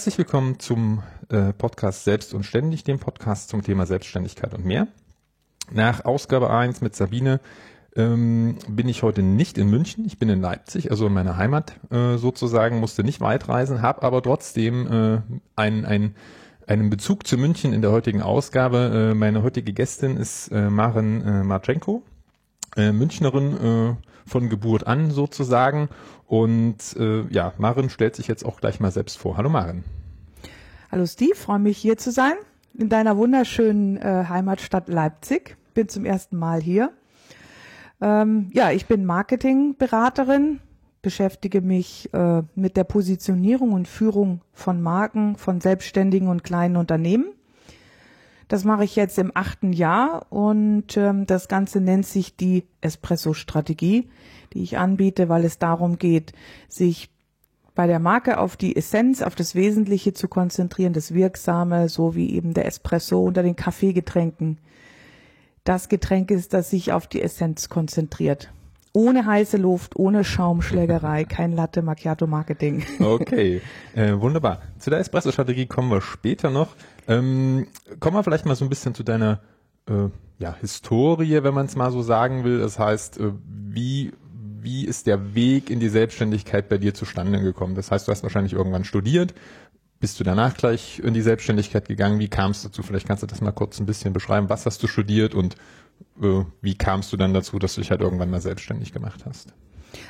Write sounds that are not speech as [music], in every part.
Herzlich willkommen zum äh, Podcast Selbst und Ständig, dem Podcast zum Thema Selbstständigkeit und mehr. Nach Ausgabe 1 mit Sabine ähm, bin ich heute nicht in München, ich bin in Leipzig, also in meiner Heimat äh, sozusagen, musste nicht weit reisen, habe aber trotzdem äh, ein, ein, einen Bezug zu München in der heutigen Ausgabe. Äh, meine heutige Gästin ist äh, Maren äh, Marchenko, äh, Münchnerin äh, von Geburt an sozusagen. Und äh, ja, Maren stellt sich jetzt auch gleich mal selbst vor. Hallo Maren. Hallo Steve, freue mich hier zu sein in deiner wunderschönen äh, Heimatstadt Leipzig. Bin zum ersten Mal hier. Ähm, ja, ich bin Marketingberaterin, beschäftige mich äh, mit der Positionierung und Führung von Marken, von selbstständigen und kleinen Unternehmen. Das mache ich jetzt im achten Jahr und ähm, das Ganze nennt sich die Espresso-Strategie, die ich anbiete, weil es darum geht, sich bei der Marke auf die Essenz, auf das Wesentliche zu konzentrieren, das Wirksame, so wie eben der Espresso unter den Kaffeegetränken das Getränk ist, das sich auf die Essenz konzentriert. Ohne heiße Luft, ohne Schaumschlägerei, kein Latte Macchiato Marketing. Okay, äh, wunderbar. Zu der Espresso-Strategie kommen wir später noch. Ähm, kommen wir vielleicht mal so ein bisschen zu deiner äh, ja, Historie, wenn man es mal so sagen will. Das heißt, äh, wie wie ist der Weg in die Selbstständigkeit bei dir zustande gekommen? Das heißt, du hast wahrscheinlich irgendwann studiert, bist du danach gleich in die Selbstständigkeit gegangen? Wie kamst du dazu? Vielleicht kannst du das mal kurz ein bisschen beschreiben. Was hast du studiert und äh, wie kamst du dann dazu, dass du dich halt irgendwann mal selbstständig gemacht hast?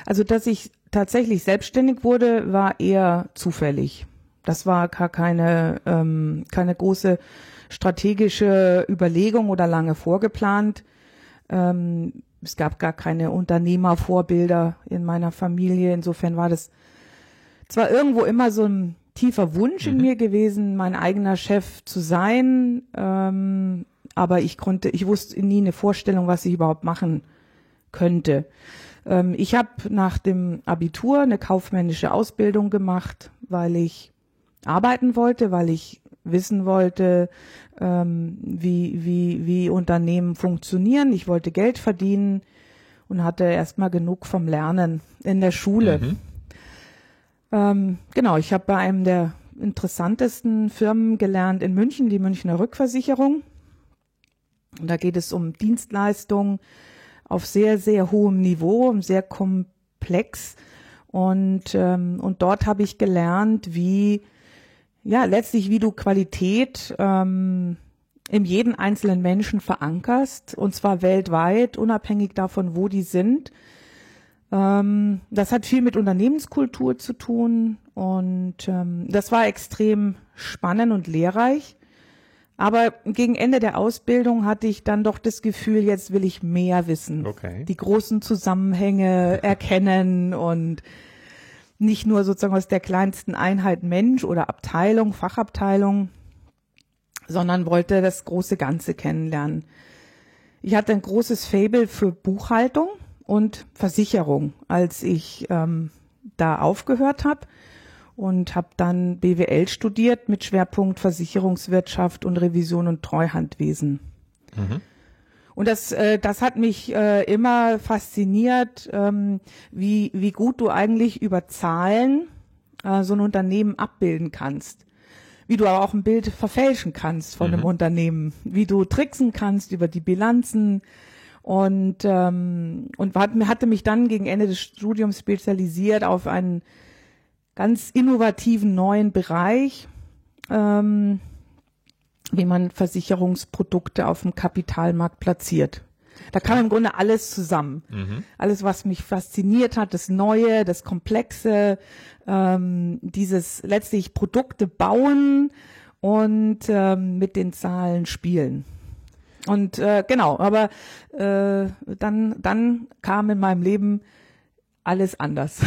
Also, dass ich tatsächlich selbstständig wurde, war eher zufällig. Das war gar keine, ähm, keine große strategische Überlegung oder lange vorgeplant. Ähm, es gab gar keine Unternehmervorbilder in meiner Familie. Insofern war das zwar irgendwo immer so ein tiefer Wunsch mhm. in mir gewesen, mein eigener Chef zu sein. Ähm, aber ich konnte, ich wusste nie eine Vorstellung, was ich überhaupt machen könnte. Ähm, ich habe nach dem Abitur eine kaufmännische Ausbildung gemacht, weil ich arbeiten wollte, weil ich wissen wollte, ähm, wie, wie, wie Unternehmen funktionieren. Ich wollte Geld verdienen und hatte erstmal genug vom Lernen in der Schule. Mhm. Ähm, genau, ich habe bei einem der interessantesten Firmen gelernt in München, die Münchner Rückversicherung. Und da geht es um Dienstleistungen auf sehr, sehr hohem Niveau, sehr komplex. Und, ähm, und dort habe ich gelernt, wie, ja, letztlich, wie du Qualität ähm, in jeden einzelnen Menschen verankerst, und zwar weltweit, unabhängig davon, wo die sind ähm, das hat viel mit Unternehmenskultur zu tun und ähm, das war extrem spannend und lehrreich. Aber gegen Ende der Ausbildung hatte ich dann doch das Gefühl, jetzt will ich mehr wissen. Okay. Die großen Zusammenhänge erkennen und nicht nur sozusagen aus der kleinsten Einheit Mensch oder Abteilung, Fachabteilung, sondern wollte das große Ganze kennenlernen. Ich hatte ein großes Fable für Buchhaltung und Versicherung, als ich ähm, da aufgehört habe und habe dann BWL studiert mit Schwerpunkt Versicherungswirtschaft und Revision und Treuhandwesen. Mhm. Und das, äh, das hat mich äh, immer fasziniert, ähm, wie, wie gut du eigentlich über Zahlen äh, so ein Unternehmen abbilden kannst. Wie du aber auch ein Bild verfälschen kannst von mhm. einem Unternehmen. Wie du tricksen kannst über die Bilanzen, und ähm, und hat, hatte mich dann gegen Ende des Studiums spezialisiert auf einen ganz innovativen neuen Bereich, ähm, wie man Versicherungsprodukte auf dem Kapitalmarkt platziert. Da kam im Grunde alles zusammen. Mhm. Alles, was mich fasziniert hat, das Neue, das Komplexe, ähm, dieses letztlich Produkte bauen und ähm, mit den Zahlen spielen. Und äh, genau, aber äh, dann, dann kam in meinem Leben alles anders. [laughs]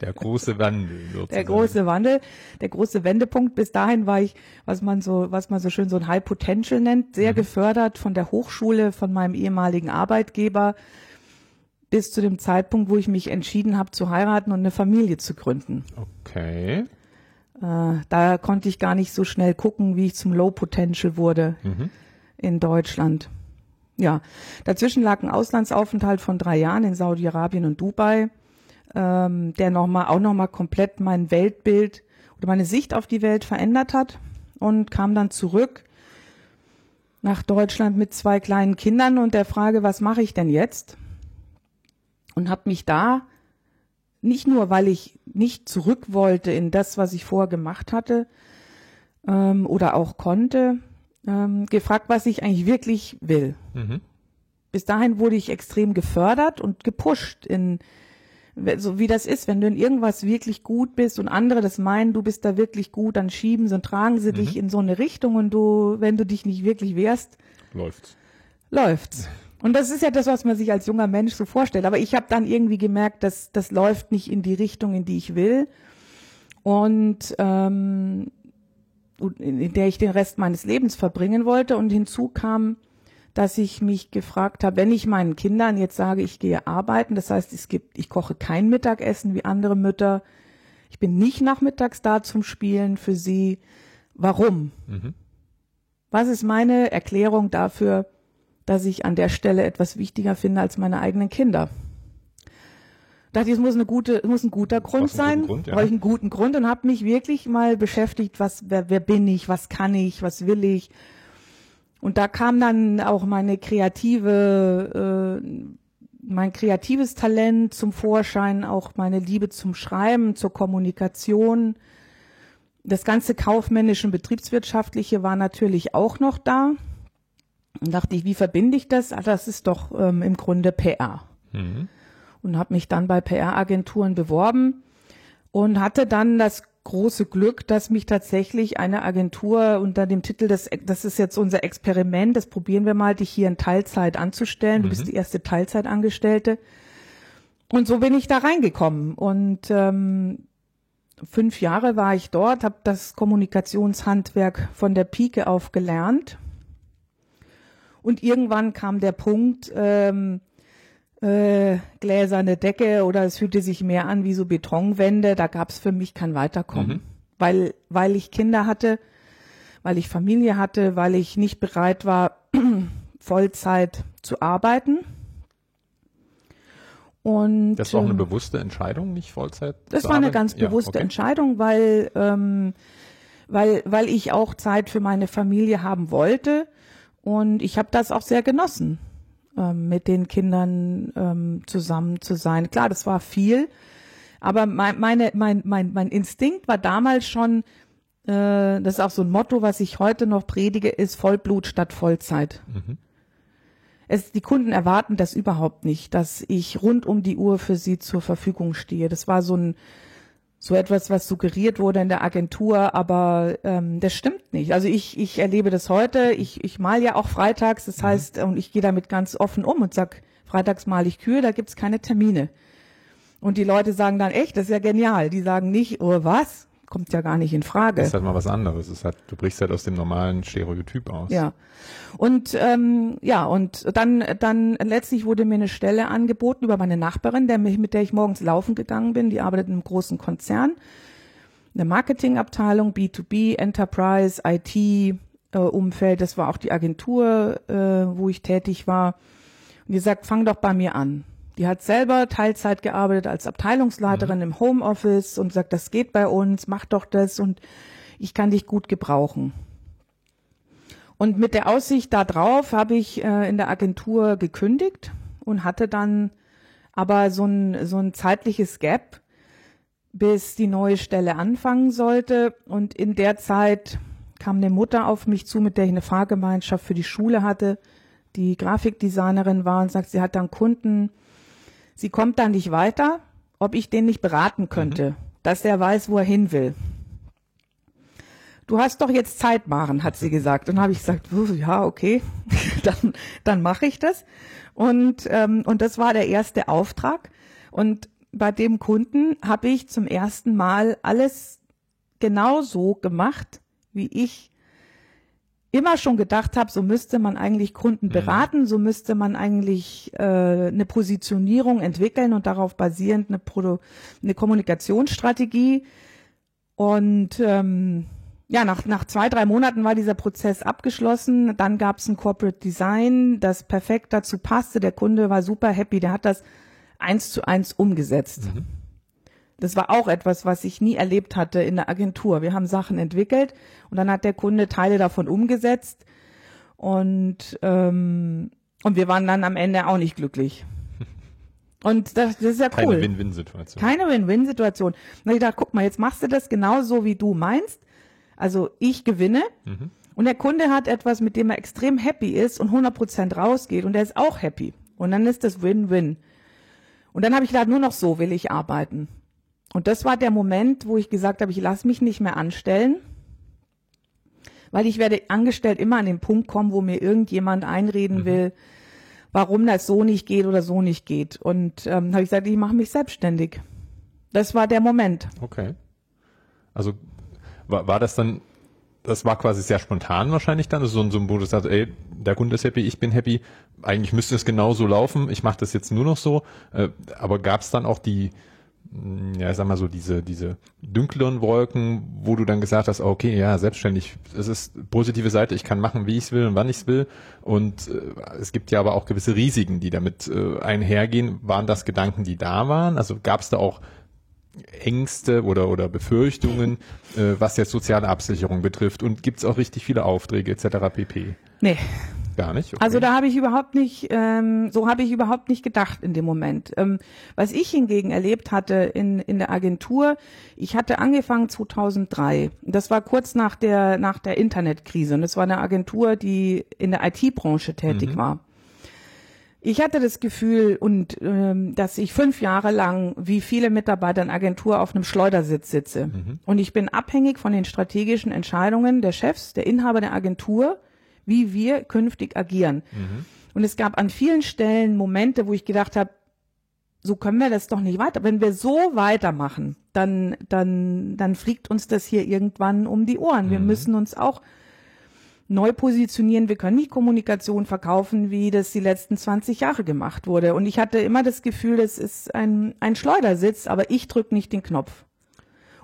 der große Wandel. Sozusagen. Der große Wandel, der große Wendepunkt. Bis dahin war ich, was man so, was man so schön so ein High Potential nennt, sehr mhm. gefördert von der Hochschule, von meinem ehemaligen Arbeitgeber, bis zu dem Zeitpunkt, wo ich mich entschieden habe zu heiraten und eine Familie zu gründen. Okay. Äh, da konnte ich gar nicht so schnell gucken, wie ich zum Low Potential wurde mhm. in Deutschland. Ja, dazwischen lag ein Auslandsaufenthalt von drei Jahren in Saudi-Arabien und Dubai. ähm, der noch mal, auch nochmal komplett mein Weltbild oder meine Sicht auf die Welt verändert hat und kam dann zurück nach Deutschland mit zwei kleinen Kindern und der Frage, was mache ich denn jetzt? Und habe mich da nicht nur, weil ich nicht zurück wollte in das, was ich vorher gemacht hatte ähm, oder auch konnte, ähm, gefragt, was ich eigentlich wirklich will. Mhm. Bis dahin wurde ich extrem gefördert und gepusht in so wie das ist, wenn du in irgendwas wirklich gut bist und andere das meinen, du bist da wirklich gut, dann schieben sie und tragen sie mhm. dich in so eine Richtung und du, wenn du dich nicht wirklich wehrst, läuft's. Läuft's. Und das ist ja das, was man sich als junger Mensch so vorstellt. Aber ich habe dann irgendwie gemerkt, dass das läuft nicht in die Richtung, in die ich will. Und ähm, in der ich den Rest meines Lebens verbringen wollte. Und hinzu kam, dass ich mich gefragt habe, wenn ich meinen Kindern jetzt sage, ich gehe arbeiten, das heißt, es gibt, ich koche kein Mittagessen wie andere Mütter, ich bin nicht nachmittags da zum Spielen für sie. Warum? Mhm. Was ist meine Erklärung dafür, dass ich an der Stelle etwas wichtiger finde als meine eigenen Kinder. Dachte ich, es muss eine gute, es muss ein guter Grund sein, Grund, ja. brauche ich einen guten Grund und habe mich wirklich mal beschäftigt, was, wer, wer bin ich, was kann ich, was will ich. Und da kam dann auch meine kreative, äh, mein kreatives Talent zum Vorschein, auch meine Liebe zum Schreiben, zur Kommunikation. Das ganze kaufmännische und betriebswirtschaftliche war natürlich auch noch da. Und dachte ich, wie verbinde ich das? Ah, das ist doch ähm, im Grunde PR. Mhm. Und habe mich dann bei PR-Agenturen beworben und hatte dann das große Glück, dass mich tatsächlich eine Agentur unter dem Titel, das, das ist jetzt unser Experiment, das probieren wir mal, dich hier in Teilzeit anzustellen. Mhm. Du bist mhm. die erste Teilzeitangestellte. Und so bin ich da reingekommen. Und ähm, fünf Jahre war ich dort, habe das Kommunikationshandwerk von der Pike auf gelernt und irgendwann kam der Punkt, ähm, äh, gläserne Decke oder es fühlte sich mehr an wie so Betonwände. Da gab es für mich kein Weiterkommen, mhm. weil weil ich Kinder hatte, weil ich Familie hatte, weil ich nicht bereit war [clears throat] Vollzeit zu arbeiten. Und das war auch eine ähm, bewusste Entscheidung, nicht Vollzeit. Das war eine ganz bewusste ja, okay. Entscheidung, weil ähm, weil weil ich auch Zeit für meine Familie haben wollte und ich habe das auch sehr genossen, ähm, mit den Kindern ähm, zusammen zu sein. Klar, das war viel, aber mein, meine, mein, mein, mein Instinkt war damals schon, äh, das ist auch so ein Motto, was ich heute noch predige, ist Vollblut statt Vollzeit. Mhm. Es, die Kunden erwarten das überhaupt nicht, dass ich rund um die Uhr für sie zur Verfügung stehe. Das war so ein so etwas, was suggeriert wurde in der Agentur, aber ähm, das stimmt nicht. Also ich, ich erlebe das heute. Ich, ich mal ja auch freitags, das mhm. heißt, und ich gehe damit ganz offen um und sag, freitags mal ich Kühe, da gibt's keine Termine. Und die Leute sagen dann, echt, das ist ja genial. Die sagen nicht, oh was, kommt ja gar nicht in Frage. Das ist halt mal was anderes. Es hat, du brichst halt aus dem normalen Stereotyp aus. Ja. Und ähm, ja, und dann, dann letztlich wurde mir eine Stelle angeboten über meine Nachbarin, der mich, mit der ich morgens laufen gegangen bin. Die arbeitet in einem großen Konzern. Eine Marketingabteilung, B2B, Enterprise, IT, äh, Umfeld, das war auch die Agentur, äh, wo ich tätig war. Und die sagt, fang doch bei mir an. Die hat selber Teilzeit gearbeitet als Abteilungsleiterin mhm. im Homeoffice und sagt, das geht bei uns, mach doch das und ich kann dich gut gebrauchen. Und mit der Aussicht darauf habe ich äh, in der Agentur gekündigt und hatte dann aber so ein, so ein zeitliches Gap, bis die neue Stelle anfangen sollte. Und in der Zeit kam eine Mutter auf mich zu, mit der ich eine Fahrgemeinschaft für die Schule hatte, die Grafikdesignerin war und sagt, sie hat dann Kunden, sie kommt da nicht weiter, ob ich den nicht beraten könnte, mhm. dass er weiß, wo er hin will. Du hast doch jetzt Zeit, Maren, hat sie gesagt. Und habe ich gesagt, ja, okay, [laughs] dann, dann mache ich das. Und, ähm, und das war der erste Auftrag. Und bei dem Kunden habe ich zum ersten Mal alles genau so gemacht, wie ich immer schon gedacht habe, so müsste man eigentlich Kunden mhm. beraten, so müsste man eigentlich äh, eine Positionierung entwickeln und darauf basierend eine, Produ eine Kommunikationsstrategie. Und ähm, ja, nach, nach zwei, drei Monaten war dieser Prozess abgeschlossen. Dann gab es ein Corporate Design, das perfekt dazu passte. Der Kunde war super happy, der hat das eins zu eins umgesetzt. Mhm. Das war auch etwas, was ich nie erlebt hatte in der Agentur. Wir haben Sachen entwickelt und dann hat der Kunde Teile davon umgesetzt und ähm, und wir waren dann am Ende auch nicht glücklich. [laughs] Und das, das ist ja cool. Keine Win-Win-Situation. Keine Win-Win-Situation. Und ich dachte, guck mal, jetzt machst du das genauso, wie du meinst. Also ich gewinne Mhm. und der Kunde hat etwas, mit dem er extrem happy ist und 100% rausgeht und er ist auch happy. Und dann ist das Win-Win. Und dann habe ich gedacht, nur noch so will ich arbeiten. Und das war der Moment, wo ich gesagt habe, ich lasse mich nicht mehr anstellen, weil ich werde angestellt immer an den Punkt kommen, wo mir irgendjemand einreden will, warum das so nicht geht oder so nicht geht. Und ähm, habe ich gesagt, ich mache mich selbstständig. Das war der Moment. Okay. Also war, war das dann, das war quasi sehr spontan wahrscheinlich dann, also so ein Symbol, das sagt, ey, der Kunde ist happy, ich bin happy, eigentlich müsste es genau so laufen, ich mache das jetzt nur noch so, äh, aber gab es dann auch die, ja, ich sag mal so, diese, diese dunkleren Wolken, wo du dann gesagt hast, okay, ja, selbstständig, es ist positive Seite, ich kann machen, wie ich es will und wann ich es will. Und äh, es gibt ja aber auch gewisse Risiken, die damit äh, einhergehen. Waren das Gedanken, die da waren? Also gab es da auch Ängste oder, oder Befürchtungen, äh, was jetzt soziale Absicherung betrifft? Und gibt es auch richtig viele Aufträge etc. pp? Nee, Gar nicht? Okay. Also da habe ich überhaupt nicht, ähm, so habe ich überhaupt nicht gedacht in dem Moment. Ähm, was ich hingegen erlebt hatte in, in der Agentur, ich hatte angefangen 2003. Das war kurz nach der, nach der Internetkrise und das war eine Agentur, die in der IT-Branche tätig war. Ich hatte das Gefühl und ähm, dass ich fünf Jahre lang wie viele Mitarbeiter in Agentur auf einem Schleudersitz sitze. Und ich bin abhängig von den strategischen Entscheidungen der Chefs, der Inhaber der Agentur, wie wir künftig agieren. Und es gab an vielen Stellen Momente, wo ich gedacht habe, so können wir das doch nicht weiter. Wenn wir so weitermachen, dann, dann, dann fliegt uns das hier irgendwann um die Ohren. Wir müssen uns auch neu positionieren. Wir können nicht Kommunikation verkaufen, wie das die letzten 20 Jahre gemacht wurde. Und ich hatte immer das Gefühl, das ist ein, ein Schleudersitz, aber ich drücke nicht den Knopf.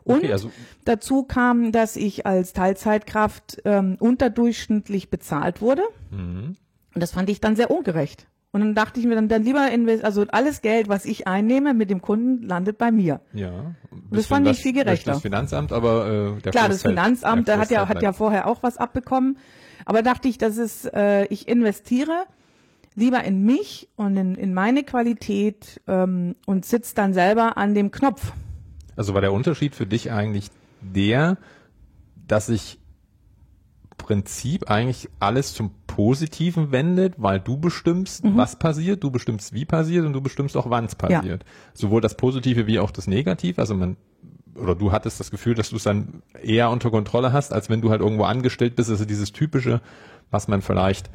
Und Okay, also- dazu kam, dass ich als Teilzeitkraft ähm, unterdurchschnittlich bezahlt wurde. Mhm. Und das fand ich dann sehr ungerecht. Und dann dachte ich mir dann, dann lieber invest, also alles Geld, was ich einnehme mit dem Kunden, landet bei mir. Ja. Das fand ich viel gerechter. Das Finanzamt, aber äh, der Klar, das Finanzamt, der hat ja, hat ja vorher auch was abbekommen. Aber dachte ich, das ist, äh, ich investiere lieber in mich und in, in meine Qualität ähm, und sitze dann selber an dem Knopf. Also war der Unterschied für dich eigentlich der, dass sich Prinzip eigentlich alles zum Positiven wendet, weil du bestimmst, Mhm. was passiert, du bestimmst, wie passiert und du bestimmst auch, wann es Ja. passiert. Sowohl das Positive wie auch das Negative. Also man oder du hattest das Gefühl, dass du es dann eher unter Kontrolle hast, als wenn du halt irgendwo angestellt bist. Also dieses typische, was man vielleicht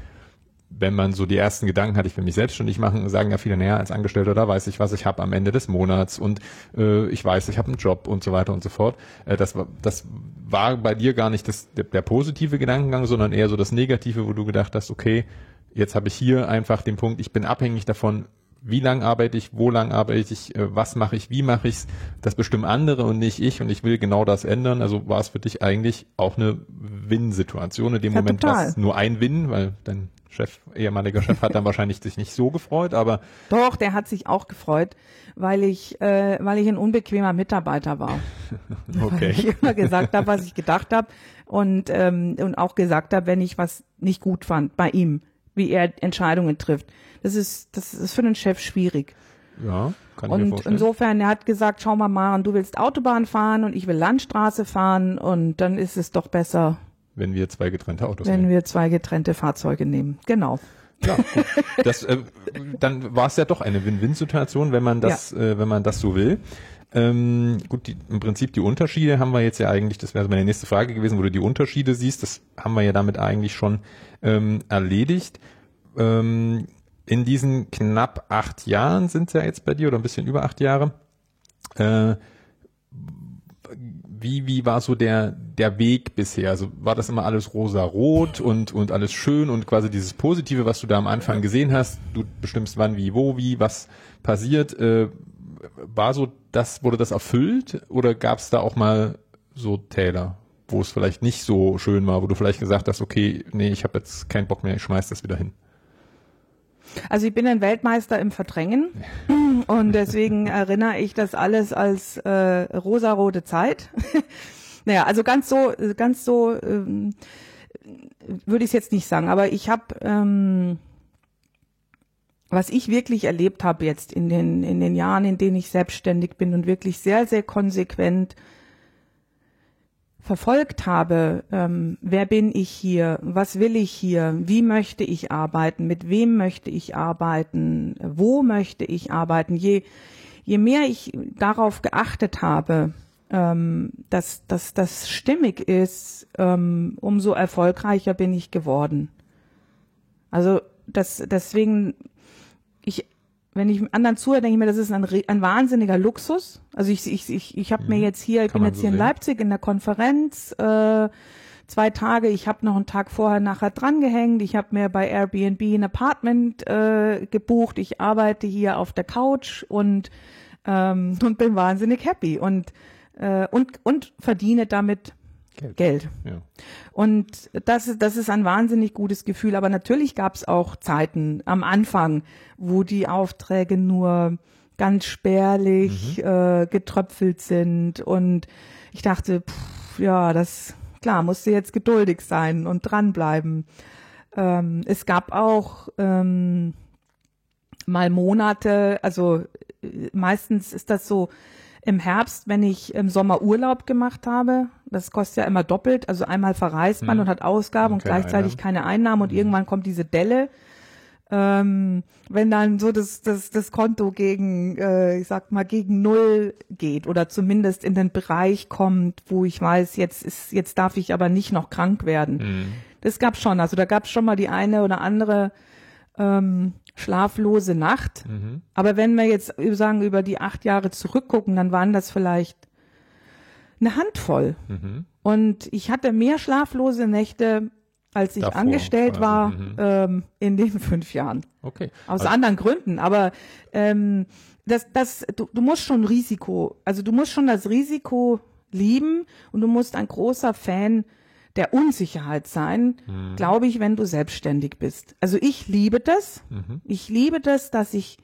wenn man so die ersten Gedanken hat, ich will mich selbstständig machen, sagen ja viele, naja, als Angestellter, da weiß ich, was ich habe am Ende des Monats und äh, ich weiß, ich habe einen Job und so weiter und so fort. Äh, das, war, das war bei dir gar nicht das, der, der positive Gedankengang, sondern eher so das Negative, wo du gedacht hast, okay, jetzt habe ich hier einfach den Punkt, ich bin abhängig davon, wie lang arbeite ich, wo lang arbeite ich, äh, was mache ich, wie mache ich's, das bestimmen andere und nicht ich und ich will genau das ändern. Also war es für dich eigentlich auch eine Win-Situation in dem Ja, Moment total. war es nur ein Win, weil dein Chef, ehemaliger Chef hat dann wahrscheinlich sich nicht so gefreut, aber Doch, der hat sich auch gefreut, weil ich, äh, weil ich ein unbequemer Mitarbeiter war. [laughs] Weil okay. ich immer gesagt habe, was ich gedacht habe und, ähm, und auch gesagt habe, wenn ich was nicht gut fand bei ihm, wie er Entscheidungen trifft. Das ist, das ist für einen Chef schwierig. Ja, kann ich mir Und vorstellen. insofern, er hat gesagt, schau mal mal, du willst Autobahn fahren und ich will Landstraße fahren und dann ist es doch besser, wenn wir zwei getrennte Autos wenn nehmen. wir zwei getrennte Fahrzeuge nehmen. Genau. Ja, gut. das, äh, dann war es ja doch eine Win-Win-Situation, wenn man das, äh, wenn man das so will. Ähm, gut, die, im Prinzip die Unterschiede haben wir jetzt ja eigentlich, das wäre meine nächste Frage gewesen, wo du die Unterschiede siehst, das haben wir ja damit eigentlich schon ähm, erledigt. Ähm, in diesen knapp acht Jahren sind es ja jetzt bei dir oder ein bisschen über acht Jahre. Äh, wie, wie war so der, der Weg bisher? Also war das immer alles rosa-rot und, und alles schön und quasi dieses Positive, was du da am Anfang gesehen hast, du bestimmst wann, wie, wo, wie, was passiert, äh, war so das, wurde das erfüllt oder gab es da auch mal so Täler, wo es vielleicht nicht so schön war, wo du vielleicht gesagt hast, okay, nee, ich habe jetzt keinen Bock mehr, ich schmeiß das wieder hin? Also ich bin ein Weltmeister im Verdrängen [laughs] und deswegen erinnere ich das alles als äh, rosarote Zeit. [laughs] naja, also ganz so, ganz so ähm, würde ich es jetzt nicht sagen, aber ich habe, ähm, was ich wirklich erlebt habe jetzt in den, in den Jahren, in denen ich selbstständig bin und wirklich sehr, sehr konsequent verfolgt habe, ähm, wer bin ich hier, was will ich hier, wie möchte ich arbeiten, mit wem möchte ich arbeiten, wo möchte ich arbeiten, je, je mehr ich darauf geachtet habe, ähm, dass, dass das stimmig ist, ähm, umso erfolgreicher bin ich geworden. Also das, deswegen, ich wenn ich anderen zuhöre, denke ich mir, das ist ein, ein wahnsinniger Luxus. Also ich, ich, ich, ich habe mhm. mir jetzt hier, ich Kann bin jetzt so hier in Leipzig in der Konferenz, äh, zwei Tage, ich habe noch einen Tag vorher nachher drangehängt, ich habe mir bei Airbnb ein Apartment äh, gebucht, ich arbeite hier auf der Couch und, ähm, [laughs] und bin wahnsinnig happy und, äh, und, und verdiene damit Geld. Geld. Ja. Und das, das ist ein wahnsinnig gutes Gefühl. Aber natürlich gab es auch Zeiten am Anfang, wo die Aufträge nur ganz spärlich mhm. äh, getröpfelt sind. Und ich dachte, pff, ja, das klar, musste jetzt geduldig sein und dranbleiben. Ähm, es gab auch ähm, mal Monate, also äh, meistens ist das so, im Herbst, wenn ich im Sommer Urlaub gemacht habe, das kostet ja immer doppelt, also einmal verreist man hm. und hat Ausgaben und, und gleichzeitig Einnahmen. keine Einnahmen und hm. irgendwann kommt diese Delle. Ähm, wenn dann so das, das, das Konto gegen, äh, ich sag mal, gegen Null geht oder zumindest in den Bereich kommt, wo ich weiß, jetzt ist, jetzt darf ich aber nicht noch krank werden. Hm. Das gab's schon. Also da gab's schon mal die eine oder andere ähm, schlaflose Nacht. Mhm. Aber wenn wir jetzt sagen, über die acht Jahre zurückgucken, dann waren das vielleicht eine Handvoll. Mhm. Und ich hatte mehr schlaflose Nächte, als ich Davor, angestellt war, mhm. ähm, in den [laughs] fünf Jahren. Okay. Aus also, anderen Gründen. Aber ähm, das, das, du, du musst schon Risiko, also du musst schon das Risiko lieben und du musst ein großer Fan der Unsicherheit sein, mhm. glaube ich, wenn du selbstständig bist. Also ich liebe das. Mhm. Ich liebe das, dass ich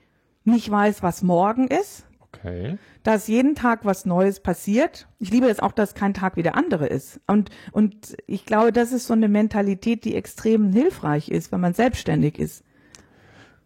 nicht weiß, was morgen ist. Okay. Dass jeden Tag was Neues passiert. Ich liebe es auch, dass kein Tag wie der andere ist. Und, und ich glaube, das ist so eine Mentalität, die extrem hilfreich ist, wenn man selbstständig ist.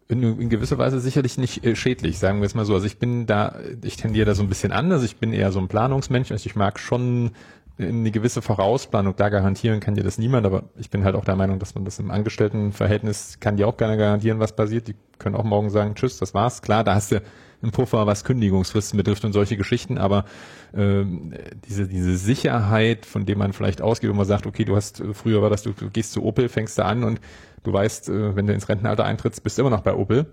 In, in gewisser Weise sicherlich nicht äh, schädlich, sagen wir es mal so. Also ich bin da, ich tendiere da so ein bisschen anders. Ich bin eher so ein Planungsmensch. Also ich mag schon eine gewisse Vorausplanung, da garantieren kann dir das niemand, aber ich bin halt auch der Meinung, dass man das im Angestelltenverhältnis kann dir auch gerne garantieren, was passiert. Die können auch morgen sagen, tschüss, das war's. Klar, da hast du einen Puffer, was Kündigungsfristen betrifft und solche Geschichten, aber äh, diese, diese Sicherheit, von dem man vielleicht ausgeht, wo man sagt, okay, du hast, früher war das, du, du gehst zu Opel, fängst da an und du weißt, äh, wenn du ins Rentenalter eintrittst, bist du immer noch bei Opel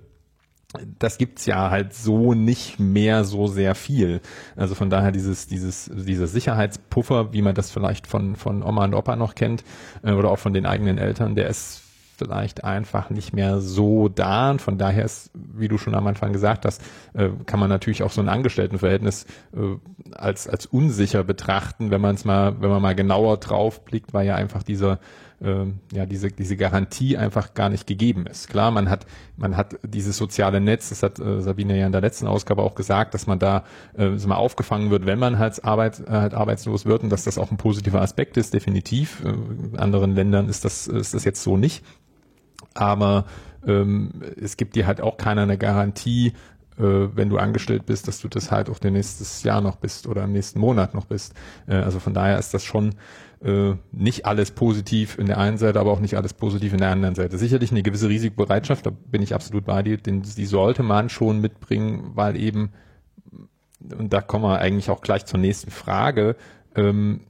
das gibt's ja halt so nicht mehr so sehr viel. Also von daher dieses, dieses, dieser Sicherheitspuffer, wie man das vielleicht von, von Oma und Opa noch kennt, äh, oder auch von den eigenen Eltern, der ist vielleicht einfach nicht mehr so da. Und von daher ist, wie du schon am Anfang gesagt hast, äh, kann man natürlich auch so ein Angestelltenverhältnis äh, als, als unsicher betrachten, wenn man es mal, wenn man mal genauer drauf blickt, weil ja einfach dieser äh, ja diese diese Garantie einfach gar nicht gegeben ist. Klar, man hat man hat dieses soziale Netz, das hat äh, Sabine ja in der letzten Ausgabe auch gesagt, dass man da äh, mal aufgefangen wird, wenn man halt, Arbeit, äh, halt arbeitslos wird und dass das auch ein positiver Aspekt ist, definitiv. Äh, in anderen Ländern ist das ist das jetzt so nicht. Aber ähm, es gibt dir halt auch keiner eine Garantie, äh, wenn du angestellt bist, dass du das halt auch der nächstes Jahr noch bist oder im nächsten Monat noch bist. Also von daher ist das schon äh, nicht alles positiv in der einen Seite, aber auch nicht alles positiv in der anderen Seite. Sicherlich eine gewisse Risikobereitschaft, da bin ich absolut bei dir, denn die sollte man schon mitbringen, weil eben, und da kommen wir eigentlich auch gleich zur nächsten Frage, ähm,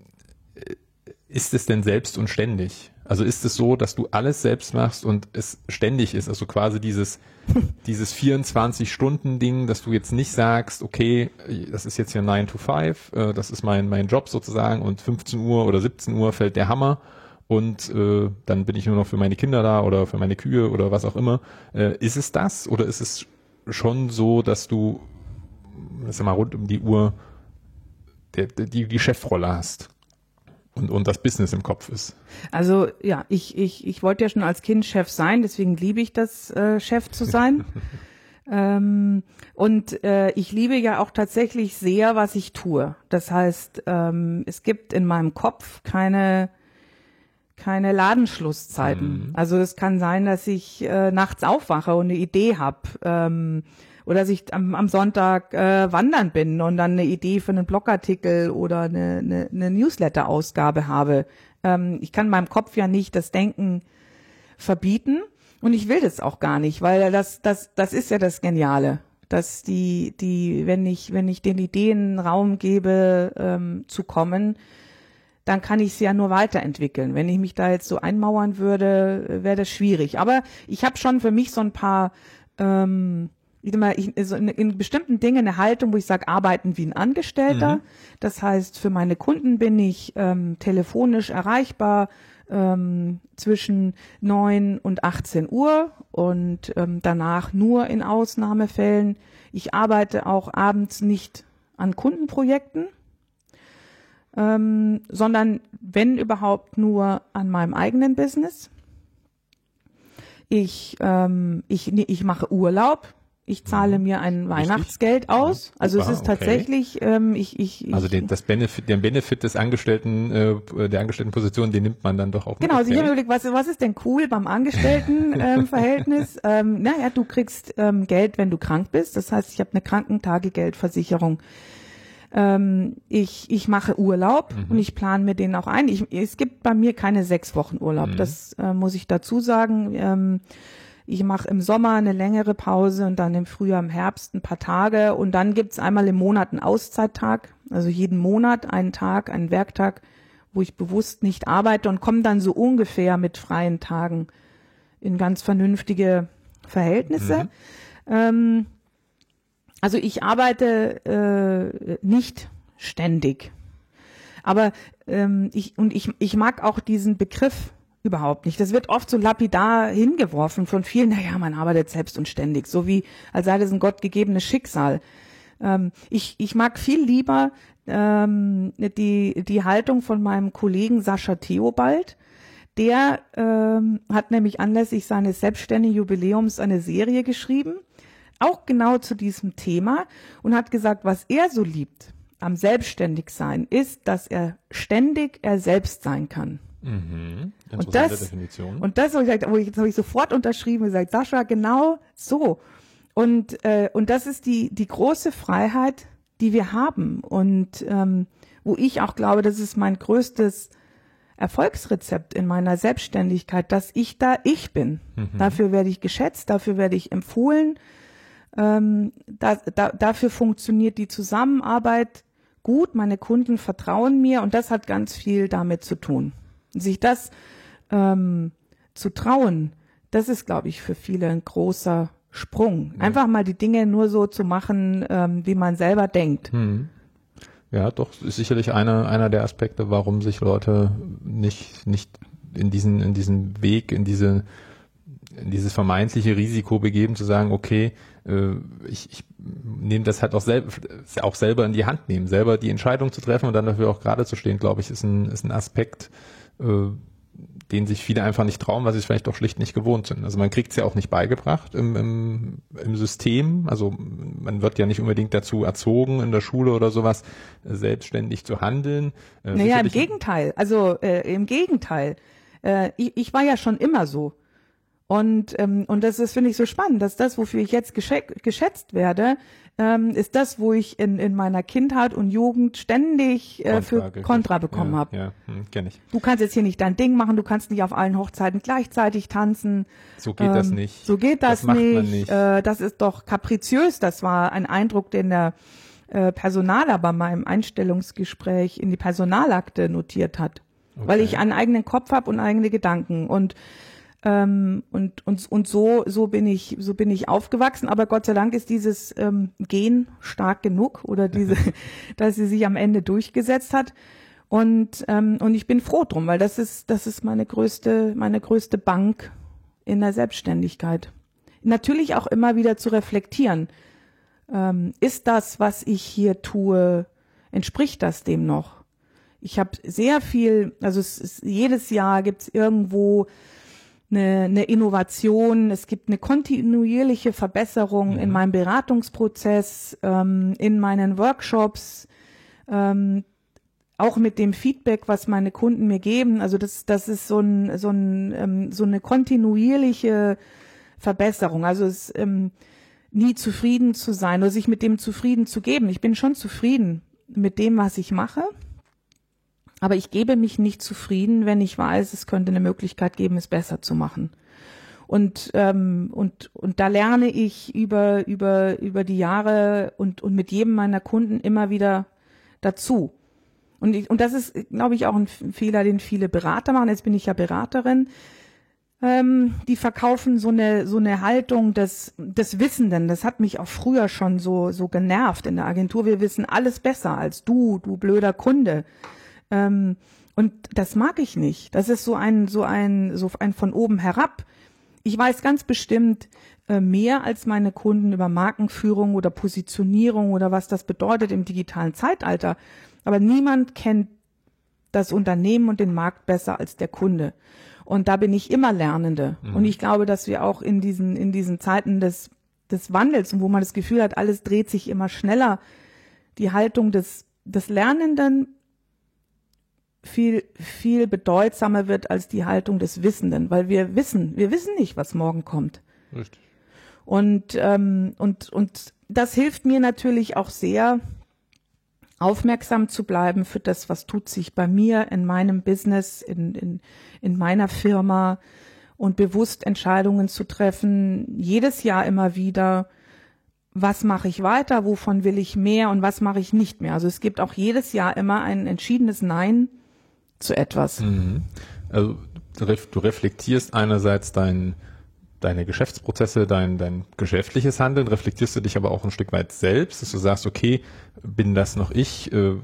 ist es denn selbst und ständig? Also ist es so, dass du alles selbst machst und es ständig ist, also quasi dieses, [laughs] dieses 24-Stunden-Ding, dass du jetzt nicht sagst, okay, das ist jetzt hier 9 to 5, äh, das ist mein, mein Job sozusagen und 15 Uhr oder 17 Uhr fällt der Hammer und äh, dann bin ich nur noch für meine Kinder da oder für meine Kühe oder was auch immer. Äh, ist es das oder ist es schon so, dass du, sag mal, rund um die Uhr der, die, die Chefrolle hast? Und, und das Business im Kopf ist. Also ja, ich, ich, ich wollte ja schon als Kind Chef sein, deswegen liebe ich das, äh, Chef zu sein. [laughs] ähm, und äh, ich liebe ja auch tatsächlich sehr, was ich tue. Das heißt, ähm, es gibt in meinem Kopf keine keine Ladenschlusszeiten. Mhm. Also es kann sein, dass ich äh, nachts aufwache und eine Idee habe. Ähm, oder dass ich am, am Sonntag äh, wandern bin und dann eine Idee für einen Blogartikel oder eine, eine, eine Newsletter-Ausgabe habe. Ähm, ich kann meinem Kopf ja nicht das Denken verbieten und ich will das auch gar nicht, weil das, das, das ist ja das Geniale, dass die, die, wenn ich, wenn ich den Ideen Raum gebe, ähm, zu kommen, dann kann ich sie ja nur weiterentwickeln. Wenn ich mich da jetzt so einmauern würde, wäre das schwierig. Aber ich habe schon für mich so ein paar ähm, ich, so in, in bestimmten Dingen eine Haltung, wo ich sage, arbeiten wie ein Angestellter. Mhm. Das heißt, für meine Kunden bin ich ähm, telefonisch erreichbar ähm, zwischen neun und 18 Uhr und ähm, danach nur in Ausnahmefällen. Ich arbeite auch abends nicht an Kundenprojekten ähm, sondern wenn überhaupt nur an meinem eigenen Business. Ich, ähm, ich, ich mache Urlaub. Ich zahle mhm. mir ein Weihnachtsgeld aus. Also Super, es ist tatsächlich, okay. ähm, ich, ich, also den, das Benefit, den Benefit des Angestellten, äh, der Angestelltenposition, den nimmt man dann doch auch. Genau, also ich habe überlegt, was, was ist denn cool beim Angestelltenverhältnis? [laughs] Ähm, ähm, naja, du kriegst ähm, Geld, wenn du krank bist. Das heißt, ich habe eine Krankentagegeldversicherung ähm, ich, ich mache Urlaub mhm. und ich plane mir den auch ein. Ich, es gibt bei mir keine sechs Wochen Urlaub, mhm. das äh, muss ich dazu sagen. Ähm, ich mache im Sommer eine längere Pause und dann im Frühjahr, im Herbst ein paar Tage und dann gibt's einmal im Monat einen Auszeittag, also jeden Monat einen Tag, einen Werktag, wo ich bewusst nicht arbeite und komme dann so ungefähr mit freien Tagen in ganz vernünftige Verhältnisse. Mhm. Ähm, also ich arbeite äh, nicht ständig. Aber ähm, ich und ich, ich mag auch diesen Begriff überhaupt nicht. Das wird oft so lapidar hingeworfen von vielen, naja, man arbeitet selbst und ständig, so wie als sei das ein gottgegebenes Schicksal. Ähm, ich, ich mag viel lieber ähm, die, die Haltung von meinem Kollegen Sascha Theobald. Der ähm, hat nämlich anlässlich seines selbstständigen Jubiläums eine Serie geschrieben auch genau zu diesem Thema und hat gesagt, was er so liebt am Selbstständigsein ist, dass er ständig er selbst sein kann. Mhm. Und das, Definition. und das habe ich, ich, hab ich sofort unterschrieben und gesagt, Sascha, genau so. Und, äh, und das ist die, die große Freiheit, die wir haben und ähm, wo ich auch glaube, das ist mein größtes Erfolgsrezept in meiner Selbstständigkeit, dass ich da ich bin. Mhm. Dafür werde ich geschätzt, dafür werde ich empfohlen, ähm, da, da, dafür funktioniert die Zusammenarbeit gut. Meine Kunden vertrauen mir und das hat ganz viel damit zu tun. Sich das ähm, zu trauen, das ist, glaube ich, für viele ein großer Sprung. Ja. Einfach mal die Dinge nur so zu machen, ähm, wie man selber denkt. Hm. Ja, doch, ist sicherlich einer, einer der Aspekte, warum sich Leute nicht, nicht in diesen, in diesen Weg, in diese, in dieses vermeintliche Risiko begeben, zu sagen, okay, äh, ich, ich nehme das halt auch, selber auch selber in die Hand nehmen, selber die Entscheidung zu treffen und dann dafür auch gerade zu stehen, glaube ich, ist ein, ist ein Aspekt, äh, den sich viele einfach nicht trauen, weil sie es vielleicht doch schlicht nicht gewohnt sind. Also man kriegt es ja auch nicht beigebracht im, im, im System. Also man wird ja nicht unbedingt dazu erzogen in der Schule oder sowas, selbstständig zu handeln. Äh, naja, im Gegenteil. Also äh, im Gegenteil. Äh, ich, ich war ja schon immer so. Und, ähm, und das ist, finde ich, so spannend, dass das, wofür ich jetzt geschätzt werde, ähm, ist das, wo ich in, in meiner Kindheit und Jugend ständig äh, für Kontra bekommen ja, habe. Ja, hm, kenn ich. Du kannst jetzt hier nicht dein Ding machen, du kannst nicht auf allen Hochzeiten gleichzeitig tanzen. So geht ähm, das nicht. So geht das, das nicht. nicht. Äh, das ist doch kapriziös. Das war ein Eindruck, den der äh, Personaler bei meinem Einstellungsgespräch in die Personalakte notiert hat. Okay. Weil ich einen eigenen Kopf habe und eigene Gedanken. Und ähm, und, und, und so, so bin ich, so bin ich aufgewachsen. Aber Gott sei Dank ist dieses ähm, Gen stark genug oder diese, [laughs] dass sie sich am Ende durchgesetzt hat. Und, ähm, und ich bin froh drum, weil das ist, das ist meine größte, meine größte Bank in der Selbstständigkeit. Natürlich auch immer wieder zu reflektieren. Ähm, ist das, was ich hier tue, entspricht das dem noch? Ich habe sehr viel, also es ist, jedes Jahr gibt es irgendwo eine, eine Innovation, es gibt eine kontinuierliche Verbesserung in meinem Beratungsprozess, ähm, in meinen Workshops, ähm, auch mit dem Feedback, was meine Kunden mir geben. Also das, das ist so ein, so ein, ähm, so eine kontinuierliche Verbesserung. Also es ähm, nie zufrieden zu sein oder sich mit dem zufrieden zu geben. Ich bin schon zufrieden mit dem, was ich mache. Aber ich gebe mich nicht zufrieden, wenn ich weiß, es könnte eine Möglichkeit geben, es besser zu machen. Und, ähm, und, und da lerne ich über, über, über die Jahre und, und mit jedem meiner Kunden immer wieder dazu. Und, ich, und das ist, glaube ich, auch ein Fehler, den viele Berater machen. Jetzt bin ich ja Beraterin. Ähm, die verkaufen so eine so eine Haltung des des Wissenden. Das hat mich auch früher schon so so genervt in der Agentur. Wir wissen alles besser als du, du blöder Kunde. Ähm, und das mag ich nicht. Das ist so ein, so ein, so ein von oben herab. Ich weiß ganz bestimmt äh, mehr als meine Kunden über Markenführung oder Positionierung oder was das bedeutet im digitalen Zeitalter. Aber niemand kennt das Unternehmen und den Markt besser als der Kunde. Und da bin ich immer Lernende. Mhm. Und ich glaube, dass wir auch in diesen, in diesen Zeiten des, des Wandels und wo man das Gefühl hat, alles dreht sich immer schneller, die Haltung des, des Lernenden viel, viel bedeutsamer wird als die Haltung des Wissenden, weil wir wissen, wir wissen nicht, was morgen kommt. Richtig. Und, ähm, und, und das hilft mir natürlich auch sehr, aufmerksam zu bleiben für das, was tut sich bei mir in meinem Business, in, in, in meiner Firma und bewusst Entscheidungen zu treffen, jedes Jahr immer wieder, was mache ich weiter, wovon will ich mehr und was mache ich nicht mehr. Also es gibt auch jedes Jahr immer ein entschiedenes Nein zu etwas. Mhm. Also du reflektierst einerseits dein, deine Geschäftsprozesse, dein, dein geschäftliches Handeln, reflektierst du dich aber auch ein Stück weit selbst, dass du sagst, okay, bin das noch ich? Äh,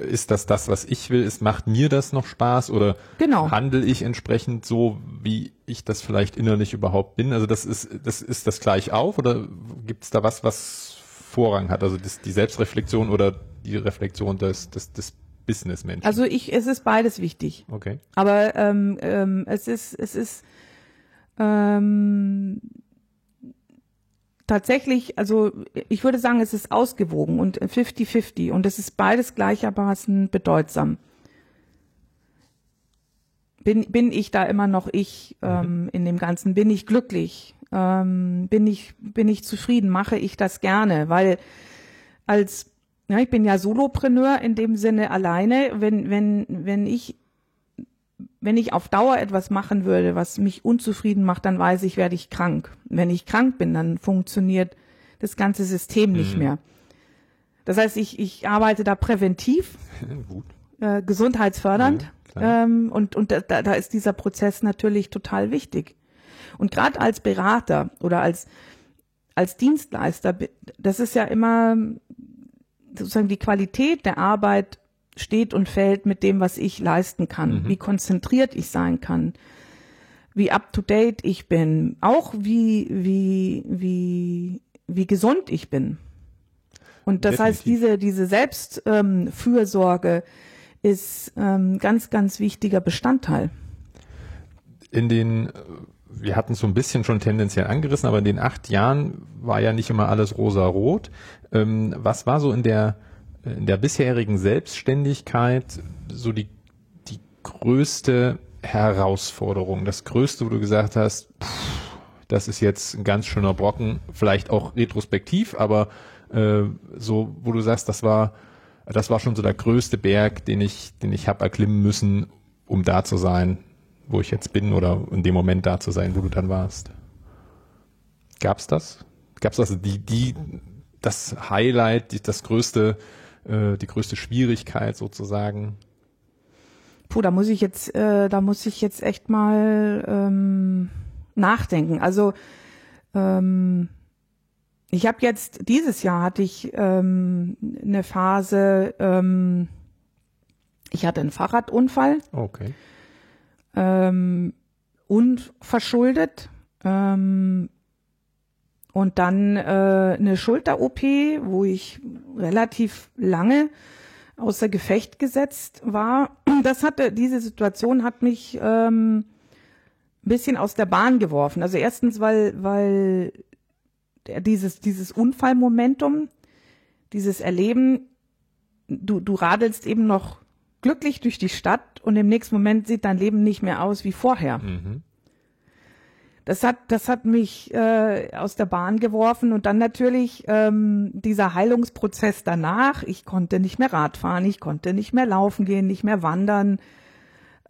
ist das das, was ich will? Ist, macht mir das noch Spaß? Oder genau. handle ich entsprechend so, wie ich das vielleicht innerlich überhaupt bin? Also das ist, das ist das gleich auf oder gibt es da was, was Vorrang hat? Also das, die Selbstreflexion oder die Reflexion des, des, des Businessmenschen? Also ich, es ist beides wichtig. Okay. Aber ähm, ähm, es ist, es ist ähm, tatsächlich, also ich würde sagen, es ist ausgewogen und 50-50 und es ist beides gleichermaßen bedeutsam. Bin, bin ich da immer noch ich ähm, mhm. in dem Ganzen? Bin ich glücklich? Ähm, bin ich bin ich zufrieden? Mache ich das gerne? Weil als ja, ich bin ja Solopreneur in dem Sinne alleine. Wenn, wenn, wenn ich, wenn ich auf Dauer etwas machen würde, was mich unzufrieden macht, dann weiß ich, werde ich krank. Wenn ich krank bin, dann funktioniert das ganze System mhm. nicht mehr. Das heißt, ich, ich arbeite da präventiv, [laughs] äh, gesundheitsfördernd. Ja, ähm, und und da, da ist dieser Prozess natürlich total wichtig. Und gerade als Berater oder als als Dienstleister, das ist ja immer sozusagen die Qualität der Arbeit steht und fällt mit dem, was ich leisten kann, mhm. wie konzentriert ich sein kann, wie up to date ich bin, auch wie, wie, wie, wie gesund ich bin. Und das Definitiv. heißt, diese, diese Selbstfürsorge ähm, ist ähm, ganz, ganz wichtiger Bestandteil. In den, wir hatten es so ein bisschen schon tendenziell angerissen, aber in den acht Jahren war ja nicht immer alles rosa-rot. Ähm, was war so in der, in der bisherigen Selbstständigkeit so die, die größte Herausforderung, das größte, wo du gesagt hast, pff, das ist jetzt ein ganz schöner Brocken, vielleicht auch retrospektiv, aber äh, so, wo du sagst, das war, das war schon so der größte Berg, den ich, den ich habe erklimmen müssen, um da zu sein, wo ich jetzt bin oder in dem Moment da zu sein, wo du dann warst. Gab's das? Gab's also die, die das Highlight, die, das größte, äh, die größte Schwierigkeit sozusagen? Puh, da muss ich jetzt, äh, da muss ich jetzt echt mal ähm, nachdenken. Also ähm, ich habe jetzt dieses Jahr hatte ich ähm, eine Phase. Ähm, ich hatte einen Fahrradunfall. Okay. Ähm, unverschuldet. Ähm, und dann äh, eine Schulter-OP, wo ich relativ lange außer Gefecht gesetzt war. [clears throat] Das hatte, diese Situation hat mich ähm, ein bisschen aus der Bahn geworfen. Also erstens, weil, weil dieses, dieses Unfallmomentum, dieses Erleben, du, du radelst eben noch glücklich durch die Stadt und im nächsten Moment sieht dein Leben nicht mehr aus wie vorher. Mhm. Das hat, das hat mich äh, aus der Bahn geworfen und dann natürlich ähm, dieser Heilungsprozess danach. Ich konnte nicht mehr Radfahren, ich konnte nicht mehr laufen gehen, nicht mehr wandern.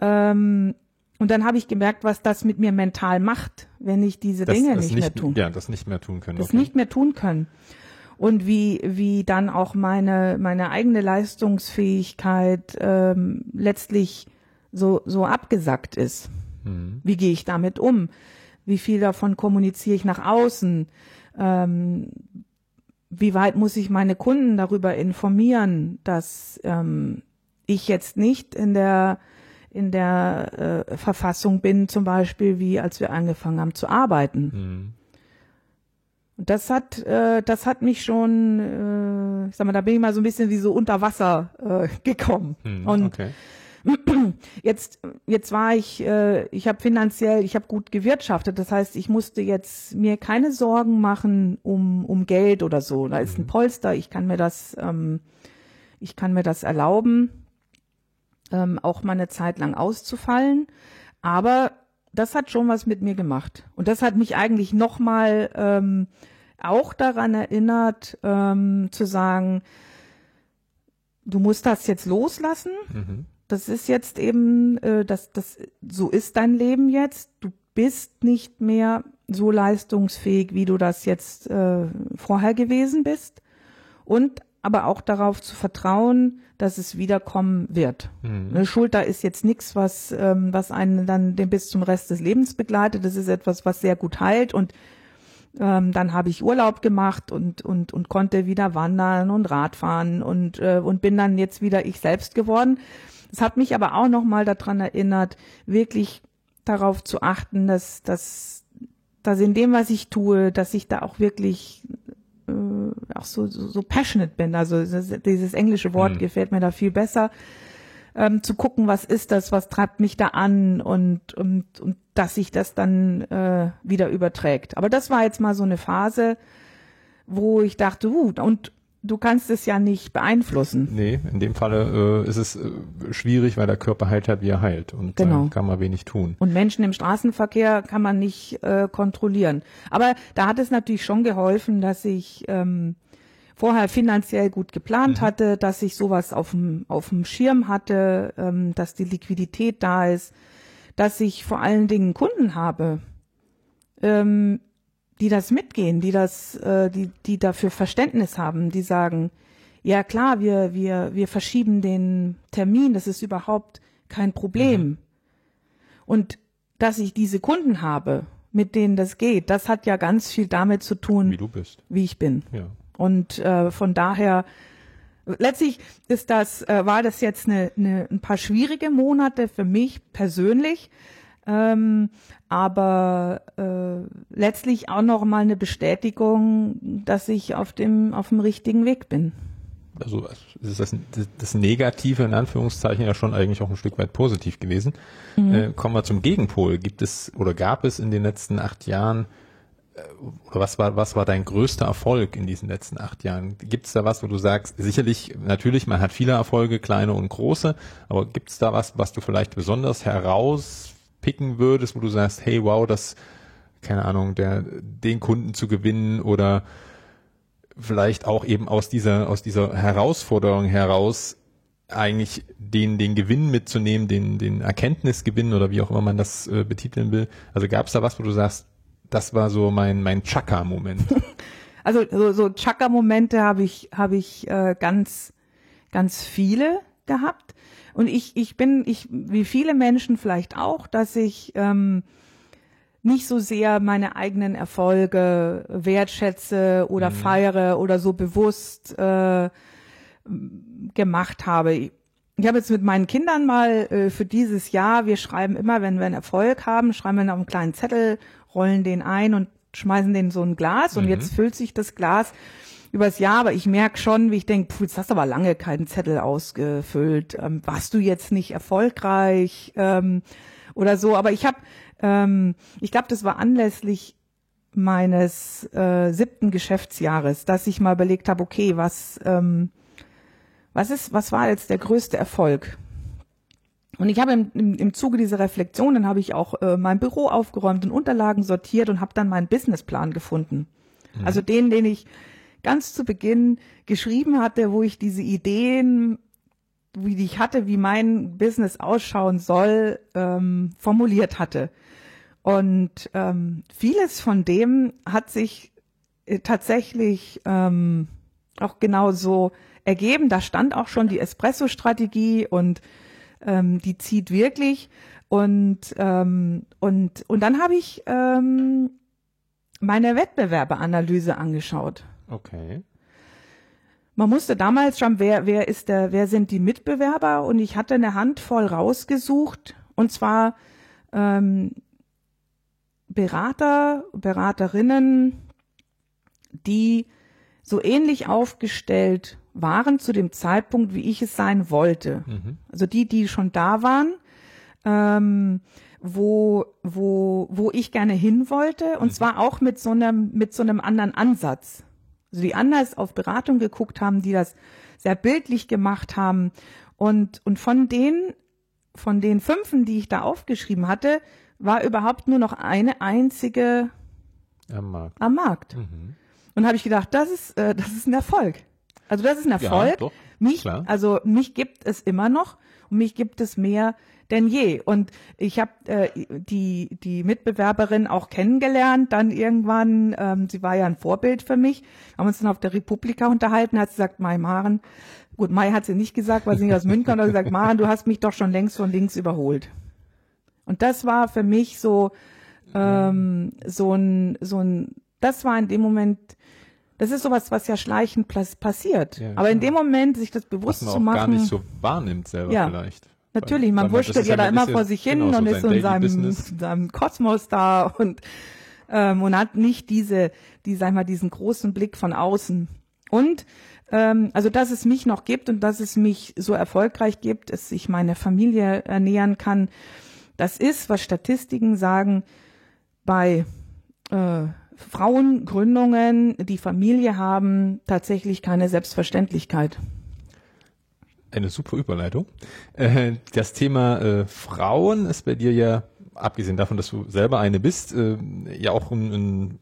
Ähm, und dann habe ich gemerkt, was das mit mir mental macht, wenn ich diese das, Dinge das nicht, nicht, mehr tun. Ja, das nicht mehr tun können. Das okay. nicht mehr tun können. Und wie, wie dann auch meine, meine eigene Leistungsfähigkeit ähm, letztlich so, so abgesackt ist. Mhm. Wie gehe ich damit um? Wie viel davon kommuniziere ich nach außen? Ähm, wie weit muss ich meine Kunden darüber informieren, dass ähm, ich jetzt nicht in der in der äh, Verfassung bin, zum Beispiel wie als wir angefangen haben zu arbeiten. Mhm. Und das hat, äh, das hat mich schon, äh, ich sag mal, da bin ich mal so ein bisschen wie so unter Wasser äh, gekommen. Mhm, und okay. [clears throat] Jetzt, jetzt war ich, äh, ich habe finanziell, ich habe gut gewirtschaftet. Das heißt, ich musste jetzt mir keine Sorgen machen um um Geld oder so. Da ist ein mhm. Polster. Ich kann mir das, ähm, ich kann mir das erlauben, ähm, auch mal eine Zeit lang auszufallen. Aber das hat schon was mit mir gemacht. Und das hat mich eigentlich nochmal ähm, auch daran erinnert, ähm, zu sagen, du musst das jetzt loslassen. Mhm das ist jetzt eben, äh, das, das, so ist dein Leben jetzt. Du bist nicht mehr so leistungsfähig, wie du das jetzt äh, vorher gewesen bist. Und aber auch darauf zu vertrauen, dass es wiederkommen wird. Mhm. Eine Schulter ist jetzt nichts, was, ähm, was einen dann den bis zum Rest des Lebens begleitet. Das ist etwas, was sehr gut heilt und ähm, dann habe ich Urlaub gemacht und, und, und konnte wieder wandern und Radfahren und, äh, und bin dann jetzt wieder ich selbst geworden. Es hat mich aber auch nochmal daran erinnert, wirklich darauf zu achten, dass, dass, dass in dem, was ich tue, dass ich da auch wirklich äh, auch so, so, so passionate bin. Also dieses englische Wort mhm. gefällt mir da viel besser. Ähm, zu gucken, was ist das, was treibt mich da an und, und, und dass sich das dann äh, wieder überträgt. Aber das war jetzt mal so eine Phase, wo ich dachte, uh, und du kannst es ja nicht beeinflussen. Nee, in dem Falle äh, ist es äh, schwierig, weil der Körper heilt halt, wie er heilt. Und genau. kann man wenig tun. Und Menschen im Straßenverkehr kann man nicht äh, kontrollieren. Aber da hat es natürlich schon geholfen, dass ich ähm, vorher finanziell gut geplant mhm. hatte, dass ich sowas auf dem auf dem Schirm hatte, ähm, dass die Liquidität da ist, dass ich vor allen Dingen Kunden habe. Ähm, die das mitgehen, die das, äh, die, die dafür Verständnis haben, die sagen, ja klar, wir, wir, wir verschieben den Termin, das ist überhaupt kein Problem. Mhm. Und dass ich diese Kunden habe, mit denen das geht, das hat ja ganz viel damit zu tun, wie du bist, wie ich bin. Ja. Und äh, von daher letztlich ist das, äh, war das jetzt eine, eine, ein paar schwierige Monate für mich persönlich, ähm, aber äh, letztlich auch noch mal eine Bestätigung, dass ich auf dem auf dem richtigen Weg bin. Also ist das, das Negative in Anführungszeichen ja schon eigentlich auch ein Stück weit positiv gewesen. Mhm. Äh, kommen wir zum Gegenpol. Gibt es oder gab es in den letzten acht Jahren äh, oder was war, was war dein größter Erfolg in diesen letzten acht Jahren? Gibt es da was, wo du sagst, sicherlich, natürlich, man hat viele Erfolge, kleine und große, aber gibt es da was, was du vielleicht besonders heraus picken würdest, wo du sagst, hey, wow, das, keine Ahnung, der, den Kunden zu gewinnen oder vielleicht auch eben aus dieser, aus dieser Herausforderung heraus eigentlich den, den Gewinn mitzunehmen, den, den Erkenntnisgewinn oder wie auch immer man das äh, betiteln will. Also gab es da was, wo du sagst, das war so mein, mein Chaka-Moment? [laughs] Also so, so Chaka-Momente habe ich, habe ich äh, ganz, ganz viele gehabt. Und ich, ich bin, ich, wie viele Menschen vielleicht auch, dass ich ähm, nicht so sehr meine eigenen Erfolge wertschätze oder mhm. feiere oder so bewusst äh, gemacht habe. Ich habe jetzt mit meinen Kindern mal äh, für dieses Jahr, wir schreiben immer, wenn wir einen Erfolg haben, schreiben wir auf einen kleinen Zettel, rollen den ein und schmeißen den so ein Glas mhm. und jetzt füllt sich das Glas übers Jahr, aber ich merke schon, wie ich denke, jetzt hast du aber lange keinen Zettel ausgefüllt. Ähm, warst du jetzt nicht erfolgreich ähm, oder so? Aber ich habe, ähm, ich glaube, das war anlässlich meines äh, siebten Geschäftsjahres, dass ich mal überlegt habe, okay, was ähm, was ist, was war jetzt der größte Erfolg? Und ich habe im, im, im Zuge dieser Reflexion, dann habe ich auch äh, mein Büro aufgeräumt und Unterlagen sortiert und habe dann meinen Businessplan gefunden. Mhm. Also den, den ich ganz zu Beginn geschrieben hatte, wo ich diese Ideen, wie die ich hatte, wie mein Business ausschauen soll, ähm, formuliert hatte. Und ähm, vieles von dem hat sich äh, tatsächlich ähm, auch genau so ergeben. Da stand auch schon die Espresso-Strategie und ähm, die zieht wirklich. Und, ähm, und, und dann habe ich ähm, meine Wettbewerbeanalyse angeschaut. Okay. Man musste damals schon, wer, wer ist der, wer sind die Mitbewerber? Und ich hatte eine Handvoll rausgesucht. Und zwar ähm, Berater, Beraterinnen, die so ähnlich aufgestellt waren zu dem Zeitpunkt, wie ich es sein wollte. Mhm. Also die, die schon da waren, ähm, wo, wo, wo ich gerne hin wollte, und mhm. zwar auch mit so einem, mit so einem anderen Ansatz. Also die anders auf Beratung geguckt haben, die das sehr bildlich gemacht haben. Und, und von den, von den Fünfen, die ich da aufgeschrieben hatte, war überhaupt nur noch eine einzige am Markt. Am Markt. Mhm. Und habe ich gedacht, das ist, äh, das ist ein Erfolg. Also das ist ein Erfolg. Ja, doch, mich, klar. also mich gibt es immer noch und mich gibt es mehr denn je. Und ich habe äh, die die Mitbewerberin auch kennengelernt. Dann irgendwann, ähm, sie war ja ein Vorbild für mich. Haben uns dann auf der Republika unterhalten. Hat sie gesagt, Mai Maren. Gut, Mai hat sie nicht gesagt, weil sie nicht aus München kommt. Hat gesagt, Maren, du hast mich doch schon längst von links überholt. Und das war für mich so ähm, so ein so ein. Das war in dem Moment das ist sowas, was ja schleichend passiert. Ja, Aber in dem Moment, sich das bewusst was man zu machen. gar nicht so wahrnimmt selber ja, vielleicht. Natürlich, man wurschtelt ja da immer vor sich hin genau, und so ist so in seinem, seinem Kosmos da und, ähm, und hat nicht diese, die, sag mal, diesen großen Blick von außen. Und ähm, also dass es mich noch gibt und dass es mich so erfolgreich gibt, dass ich meine Familie ernähren kann, das ist, was Statistiken sagen, bei äh, Frauengründungen, die Familie haben, tatsächlich keine Selbstverständlichkeit. Eine super Überleitung. Äh, das Thema äh, Frauen ist bei dir ja, abgesehen davon, dass du selber eine bist, äh, ja auch ein, ein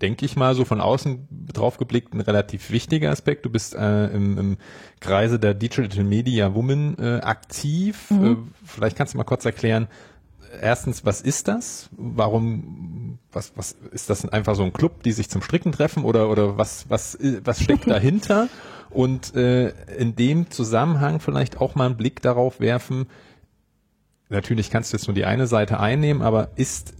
denke ich mal, so von außen drauf geblickt, ein relativ wichtiger Aspekt. Du bist äh, im, im Kreise der Digital Media Women äh, aktiv. Mhm. Äh, vielleicht kannst du mal kurz erklären, erstens, was ist das? Warum, was, was, ist das einfach so ein Club, die sich zum Stricken treffen oder, oder was, was, was steckt [laughs] dahinter? Und äh, in dem Zusammenhang vielleicht auch mal einen Blick darauf werfen, natürlich kannst du jetzt nur die eine Seite einnehmen, aber ist,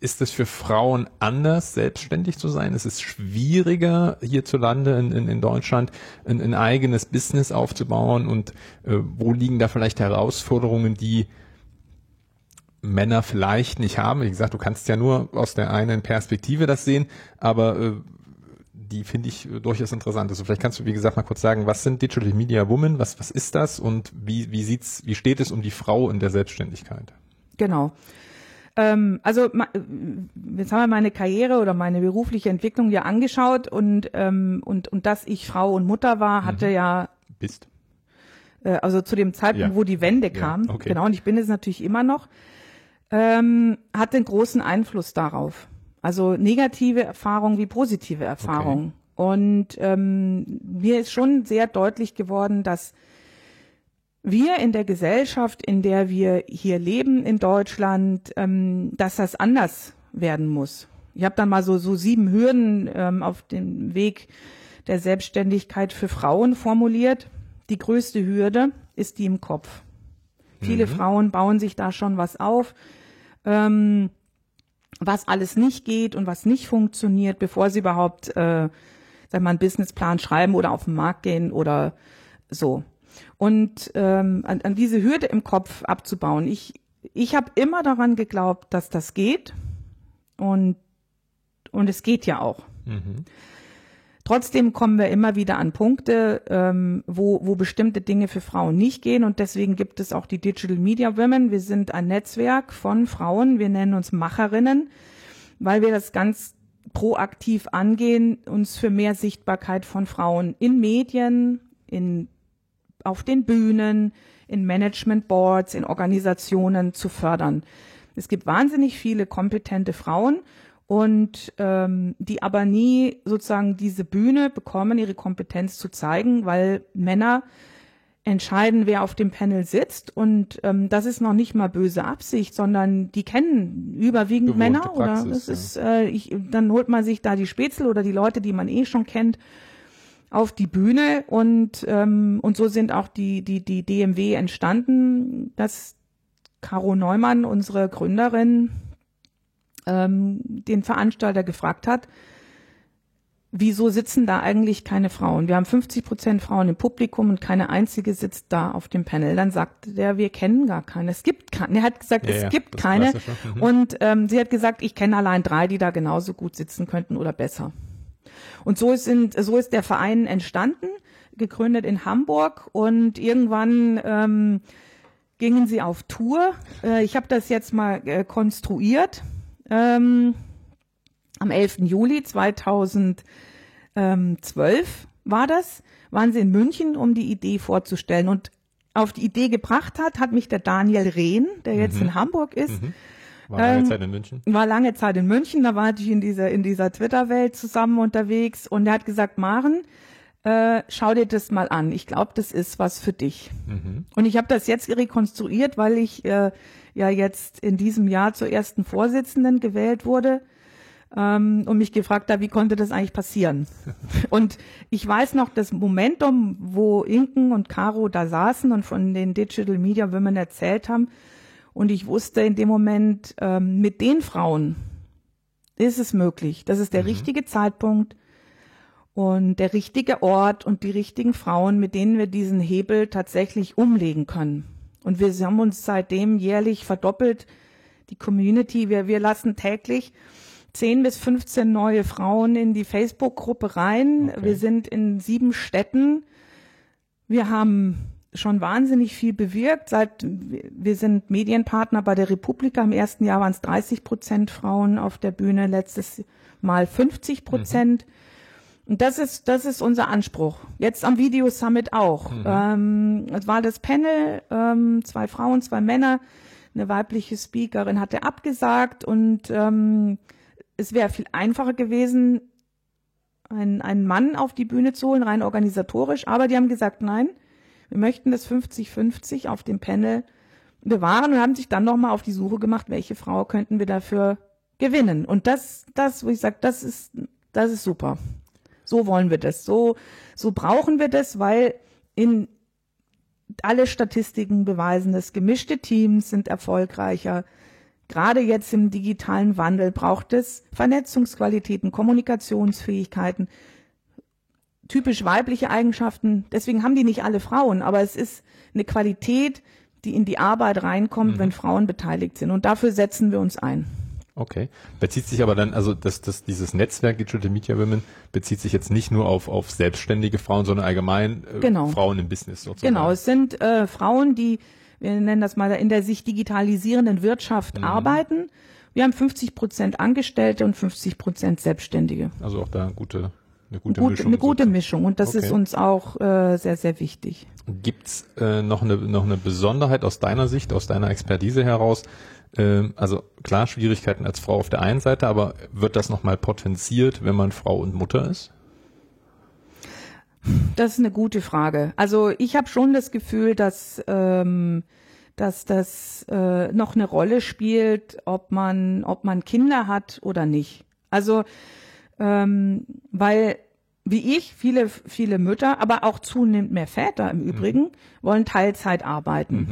ist es für Frauen anders, selbstständig zu sein? Ist es schwieriger, hierzulande in, in, in Deutschland ein, ein eigenes Business aufzubauen? Und äh, wo liegen da vielleicht Herausforderungen, die Männer vielleicht nicht haben. Wie gesagt, du kannst ja nur aus der einen Perspektive das sehen, aber äh, die finde ich äh, durchaus interessant. Also vielleicht kannst du, wie gesagt, mal kurz sagen, was sind Digital Media Women, was, was ist das und wie, wie sieht's, wie steht es um die Frau in der Selbstständigkeit? Genau. Ähm, also äh, jetzt haben wir meine Karriere oder meine berufliche Entwicklung ja angeschaut und, ähm, und, und dass ich Frau und Mutter war, hatte mhm. ja Bist. Äh, also zu dem Zeitpunkt, ja. wo die Wende kam. Ja, okay. Genau, und ich bin es natürlich immer noch ähm, hat den großen Einfluss darauf. Also negative Erfahrungen wie positive Erfahrungen. Okay. Und ähm, mir ist schon sehr deutlich geworden, dass wir in der Gesellschaft, in der wir hier leben in Deutschland, ähm, dass das anders werden muss. Ich habe dann mal so, so sieben Hürden ähm, auf dem Weg der Selbstständigkeit für Frauen formuliert. Die größte Hürde ist die im Kopf. Viele mhm. Frauen bauen sich da schon was auf, ähm, was alles nicht geht und was nicht funktioniert, bevor sie überhaupt, äh, sag mal, einen Businessplan schreiben oder auf den Markt gehen oder so. Und ähm, an, an diese Hürde im Kopf abzubauen. Ich, ich habe immer daran geglaubt, dass das geht und, und es geht ja auch. Mhm. Trotzdem kommen wir immer wieder an Punkte, ähm, wo, wo bestimmte Dinge für Frauen nicht gehen und deswegen gibt es auch die Digital Media Women. Wir sind ein Netzwerk von Frauen, wir nennen uns Macherinnen, weil wir das ganz proaktiv angehen, uns für mehr Sichtbarkeit von Frauen in Medien, in, auf den Bühnen, in Management Boards, in Organisationen zu fördern. Es gibt wahnsinnig viele kompetente Frauen und ähm, die aber nie sozusagen diese Bühne bekommen, ihre Kompetenz zu zeigen, weil Männer entscheiden, wer auf dem Panel sitzt. Und ähm, das ist noch nicht mal böse Absicht, sondern die kennen überwiegend Gewohnte Männer Praxis, oder es ja. ist, äh, ich, dann holt man sich da die Spätzle oder die Leute, die man eh schon kennt, auf die Bühne und ähm, und so sind auch die die die DMW entstanden, dass Caro Neumann, unsere Gründerin, ähm, den Veranstalter gefragt hat, wieso sitzen da eigentlich keine Frauen? Wir haben 50 Prozent Frauen im Publikum und keine einzige sitzt da auf dem Panel. Dann sagte der, wir kennen gar keine. Es gibt keine. Er hat gesagt, Ja, es ja, gibt keine. Mhm. Und ähm, sie hat gesagt, ich kenne allein drei, die da genauso gut sitzen könnten oder besser. Und so ist, so ist der Verein entstanden, gegründet in Hamburg und irgendwann ähm, gingen sie auf Tour. Äh, ich habe das jetzt mal äh, konstruiert. Ähm, am 11. Juli 2012 war das, waren sie in München, um die Idee vorzustellen. Und auf die Idee gebracht hat, hat mich der Daniel Rehn, der jetzt in Hamburg ist, War lange Ähm, Zeit in München. war lange Zeit in München, da war ich in dieser, in dieser Twitter-Welt zusammen unterwegs und er hat gesagt, Maren, äh, schau dir das mal an. Ich glaube, das ist was für dich. Und ich habe das jetzt rekonstruiert, weil ich äh, ja jetzt in diesem Jahr zur ersten Vorsitzenden gewählt wurde ähm, und mich gefragt habe, wie konnte das eigentlich passieren? [laughs] und ich weiß noch das Momentum, wo Inken und Caro da saßen und von den Digital Media Women erzählt haben. Und ich wusste in dem Moment, ähm, mit den Frauen ist es möglich. Das ist der richtige Zeitpunkt und der richtige Ort und die richtigen Frauen, mit denen wir diesen Hebel tatsächlich umlegen können. Und wir haben uns seitdem jährlich verdoppelt. Die Community, wir, wir lassen täglich 10 bis 15 neue Frauen in die Facebook-Gruppe rein. Okay. Wir sind in sieben Städten. Wir haben schon wahnsinnig viel bewirkt. Seit wir sind Medienpartner bei der Republika. Im ersten Jahr waren es 30 Prozent Frauen auf der Bühne, letztes Mal 50 Prozent. Und das ist, das ist unser Anspruch. Jetzt am Video Summit auch. Ähm, es war das Panel, ähm, zwei Frauen, zwei Männer, eine weibliche Speakerin hatte abgesagt und ähm, es wäre viel einfacher gewesen, einen, einen Mann auf die Bühne zu holen, rein organisatorisch. Aber die haben gesagt, nein, wir möchten das 50-50 auf dem Panel bewahren und haben sich dann nochmal auf die Suche gemacht, welche Frau könnten wir dafür gewinnen. Und das, das, wo ich sage, das ist, das ist super. So wollen wir das. So, so brauchen wir das, weil in alle Statistiken beweisen das. Gemischte Teams sind erfolgreicher. Gerade jetzt im digitalen Wandel braucht es Vernetzungsqualitäten, Kommunikationsfähigkeiten, typisch weibliche Eigenschaften. Deswegen haben die nicht alle Frauen, aber es ist eine Qualität, die in die Arbeit reinkommt, wenn Frauen beteiligt sind. Und dafür setzen wir uns ein. Okay. Bezieht sich aber dann, also das, das, dieses Netzwerk Digital Media Women bezieht sich jetzt nicht nur auf, auf selbstständige Frauen, sondern allgemein äh, Genau. Frauen im Business sozusagen. Genau, es sind äh, Frauen, die, wir nennen das mal, in der sich digitalisierenden Wirtschaft arbeiten. Wir haben 50 Prozent Angestellte und 50 Prozent Selbstständige. Also auch da gute, eine gute Gut, Mischung. eine gute sozusagen. Mischung und das Okay. ist uns auch äh, sehr, sehr wichtig. Gibt's äh, noch, eine, noch eine Besonderheit aus deiner Sicht, aus deiner Expertise heraus? Ähm, also klar, Schwierigkeiten als Frau auf der einen Seite, aber wird das nochmal potenziert, wenn man Frau und Mutter ist? Das ist eine gute Frage. Also ich habe schon das Gefühl, dass, ähm, dass das äh, noch eine Rolle spielt, ob man, ob man Kinder hat oder nicht. Also ähm, weil wie ich, viele, viele Mütter, aber auch zunehmend mehr Väter im Übrigen, wollen Teilzeit arbeiten.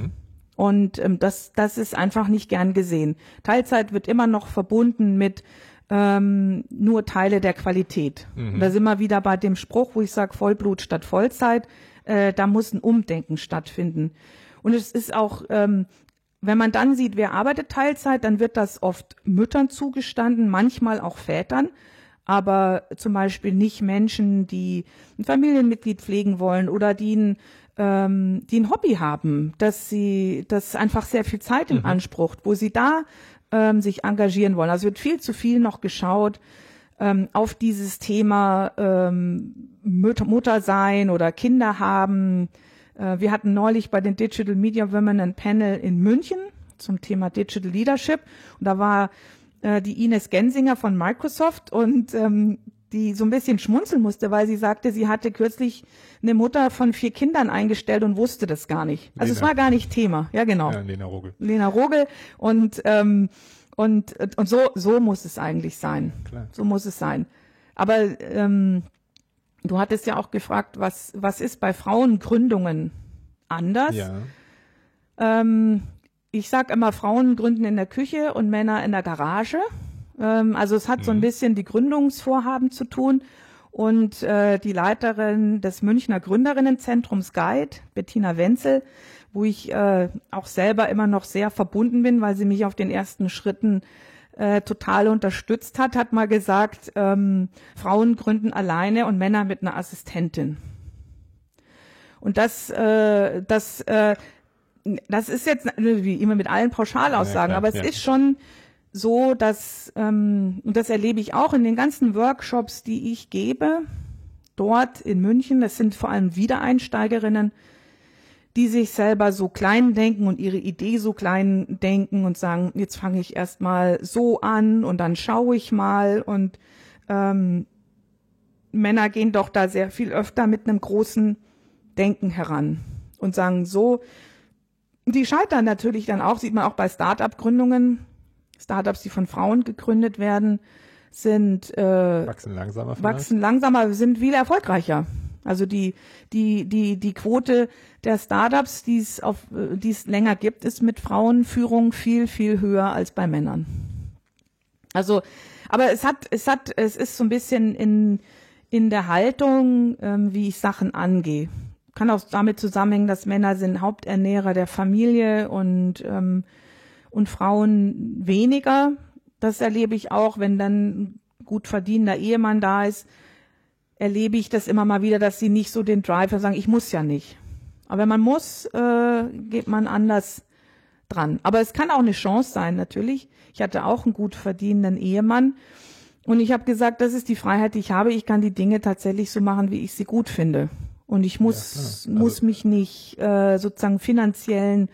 Und ähm, das, das ist einfach nicht gern gesehen. Teilzeit wird immer noch verbunden mit ähm, nur Teile der Qualität. Und da sind wir wieder bei dem Spruch, wo ich sage Vollblut statt Vollzeit. Äh, da muss ein Umdenken stattfinden. Und es ist auch, ähm, wenn man dann sieht, wer arbeitet Teilzeit, dann wird das oft Müttern zugestanden, manchmal auch Vätern. Aber zum Beispiel nicht Menschen, die ein Familienmitglied pflegen wollen oder die ein, ähm, die ein Hobby haben, dass sie, das einfach sehr viel Zeit in Mhm. Anspruch, wo sie da ähm, sich engagieren wollen. Also wird viel zu viel noch geschaut ähm, auf dieses Thema ähm, Mutter sein oder Kinder haben. Äh, wir hatten neulich bei den Digital Media Women ein Panel in München zum Thema Digital Leadership und da war äh, die Ines Gensinger von Microsoft und ähm, die so ein bisschen schmunzeln musste, weil sie sagte, sie hatte kürzlich eine Mutter von vier Kindern eingestellt und wusste das gar nicht. Also es Lena. war gar nicht Thema. Ja, genau. Ja, Lena Rogel. Lena Rogel und ähm, und und so so muss es eigentlich sein. Klar. So muss es sein. Aber ähm, du hattest ja auch gefragt, was was ist bei Frauengründungen anders? Ja. Ähm, ich sag immer, Frauen gründen in der Küche und Männer in der Garage. Ähm, also es hat so ein bisschen die Gründungsvorhaben zu tun. Und äh, die Leiterin des Münchner Gründerinnenzentrums Guide, Bettina Wenzel, wo ich äh, auch selber immer noch sehr verbunden bin, weil sie mich auf den ersten Schritten äh, total unterstützt hat, hat mal gesagt, ähm, Frauen gründen alleine und Männer mit einer Assistentin. Und das, äh, das, äh, das ist jetzt wie immer mit allen Pauschalaussagen, Ja, klar, aber es ja. ist schon so, dass, ähm, und das erlebe ich auch in den ganzen Workshops, die ich gebe, dort in München, das sind vor allem Wiedereinsteigerinnen, die sich selber so klein denken und ihre Idee so klein denken und sagen, jetzt fange ich erst mal so an und dann schaue ich mal und ähm, Männer gehen doch da sehr viel öfter mit einem großen Denken heran und sagen so, die scheitern natürlich dann auch, sieht man auch bei Start-up-Gründungen, Startups, die von Frauen gegründet werden, sind äh, Wachsen langsamer vielleicht. wachsen langsamer, sind viel erfolgreicher. Also die, die, die, die Quote der Startups, die es auf, äh, die es länger gibt, ist mit Frauenführung viel, viel höher als bei Männern. Also, aber es hat, es hat, es ist so ein bisschen in, in der Haltung, ähm, wie ich Sachen angehe. Kann auch damit zusammenhängen, dass Männer sind Haupternährer der Familie und, ähm, und Frauen weniger. Das erlebe ich auch, wenn dann ein gut verdienender Ehemann da ist, erlebe ich das immer mal wieder, dass sie nicht so den Drive haben, sagen, ich muss ja nicht. Aber wenn man muss, äh, geht man anders dran. Aber es kann auch eine Chance sein, natürlich. Ich hatte auch einen gut verdienenden Ehemann. Und ich habe gesagt, das ist die Freiheit, die ich habe. Ich kann die Dinge tatsächlich so machen, wie ich sie gut finde. Und ich muss, Ja, klar. muss Also- mich nicht äh, sozusagen finanziellen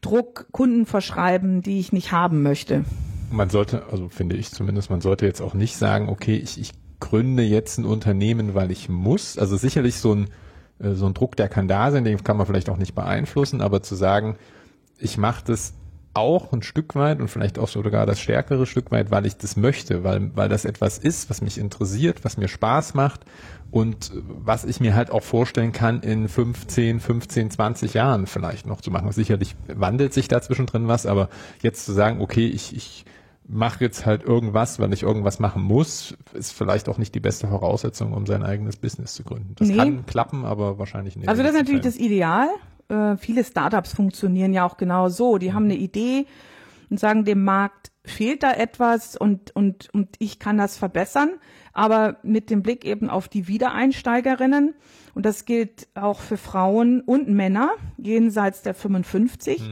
Druck Kunden verschreiben, die ich nicht haben möchte. Man sollte, also finde ich zumindest, man sollte jetzt auch nicht sagen, okay, ich, ich gründe jetzt ein Unternehmen, weil ich muss. Also sicherlich so ein, äh, so ein Druck, der kann da sein, den kann man vielleicht auch nicht beeinflussen, aber zu sagen, ich mache das auch ein Stück weit und vielleicht auch sogar das stärkere Stück weit, weil ich das möchte, weil, weil das etwas ist, was mich interessiert, was mir Spaß macht und was ich mir halt auch vorstellen kann, in 15, 15, 20 Jahren vielleicht noch zu machen. Sicherlich wandelt sich da zwischendrin was, aber jetzt zu sagen, okay, ich, ich mache jetzt halt irgendwas, weil ich irgendwas machen muss, ist vielleicht auch nicht die beste Voraussetzung, um sein eigenes Business zu gründen. Das Nee. kann klappen, aber wahrscheinlich nicht. Also das ist natürlich das Ideal. Äh, viele Startups funktionieren ja auch genau so. Die haben eine Idee und sagen, dem Markt fehlt da etwas und, und, und ich kann das verbessern, aber mit dem Blick eben auf die Wiedereinsteigerinnen. Und das gilt auch für Frauen und Männer jenseits der 55,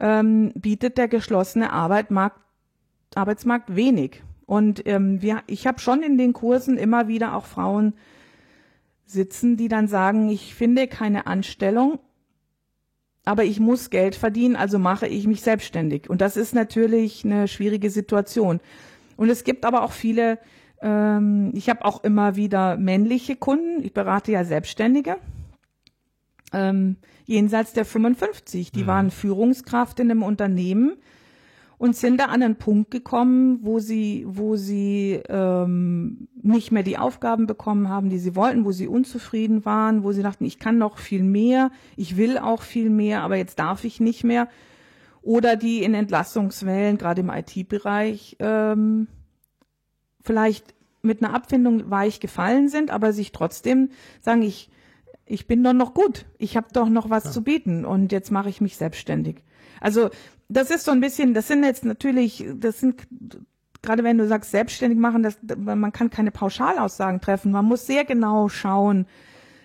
ähm, bietet der geschlossene Arbeitmarkt, Arbeitsmarkt wenig. Und ähm, wir, ich habe schon in den Kursen immer wieder auch Frauen sitzen, die dann sagen, ich finde keine Anstellung, aber ich muss Geld verdienen, also mache ich mich selbstständig. Und das ist natürlich eine schwierige Situation. Und es gibt aber auch viele, ähm, ich habe auch immer wieder männliche Kunden, ich berate ja Selbstständige, ähm, jenseits der 55, die waren Führungskraft in einem Unternehmen und sind da an einen Punkt gekommen, wo sie, wo sie ähm, nicht mehr die Aufgaben bekommen haben, die sie wollten, wo sie unzufrieden waren, wo sie dachten, ich kann noch viel mehr, ich will auch viel mehr, aber jetzt darf ich nicht mehr. Oder die in Entlassungswellen, gerade im IT-Bereich, ähm, vielleicht mit einer Abfindung weich gefallen sind, aber sich trotzdem sagen, ich, ich bin doch noch gut, ich habe doch noch was zu bieten und jetzt mache ich mich selbstständig. Also das ist so ein bisschen, das sind jetzt natürlich, das sind gerade wenn du sagst, selbstständig machen, das, man kann keine Pauschalaussagen treffen. Man muss sehr genau schauen,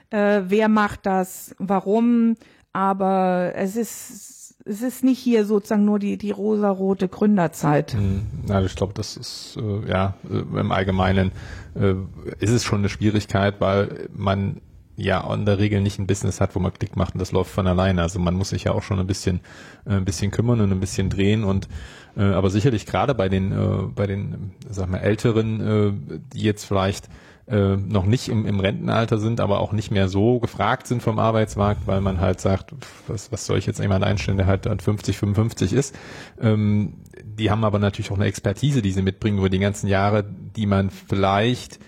äh, wer macht das, warum. Aber es ist, es ist nicht hier sozusagen nur die, die rosarote Gründerzeit. Hm, na, ich glaube, das ist, äh, ja, äh, im Allgemeinen äh, ist es schon eine Schwierigkeit, weil man ja in der Regel nicht ein Business hat, wo man Klick macht und das läuft von alleine. Also man muss sich ja auch schon ein bisschen, äh, ein bisschen kümmern und ein bisschen drehen und äh, aber sicherlich gerade bei den, äh, bei den, sag mal, Älteren, äh, die jetzt vielleicht äh, noch nicht im, im Rentenalter sind, aber auch nicht mehr so gefragt sind vom Arbeitsmarkt, weil man halt sagt, was, was soll ich jetzt jemand einstellen, der halt dann 50, 55 ist. Ähm, die haben aber natürlich auch eine Expertise, die sie mitbringen über die ganzen Jahre, die man vielleicht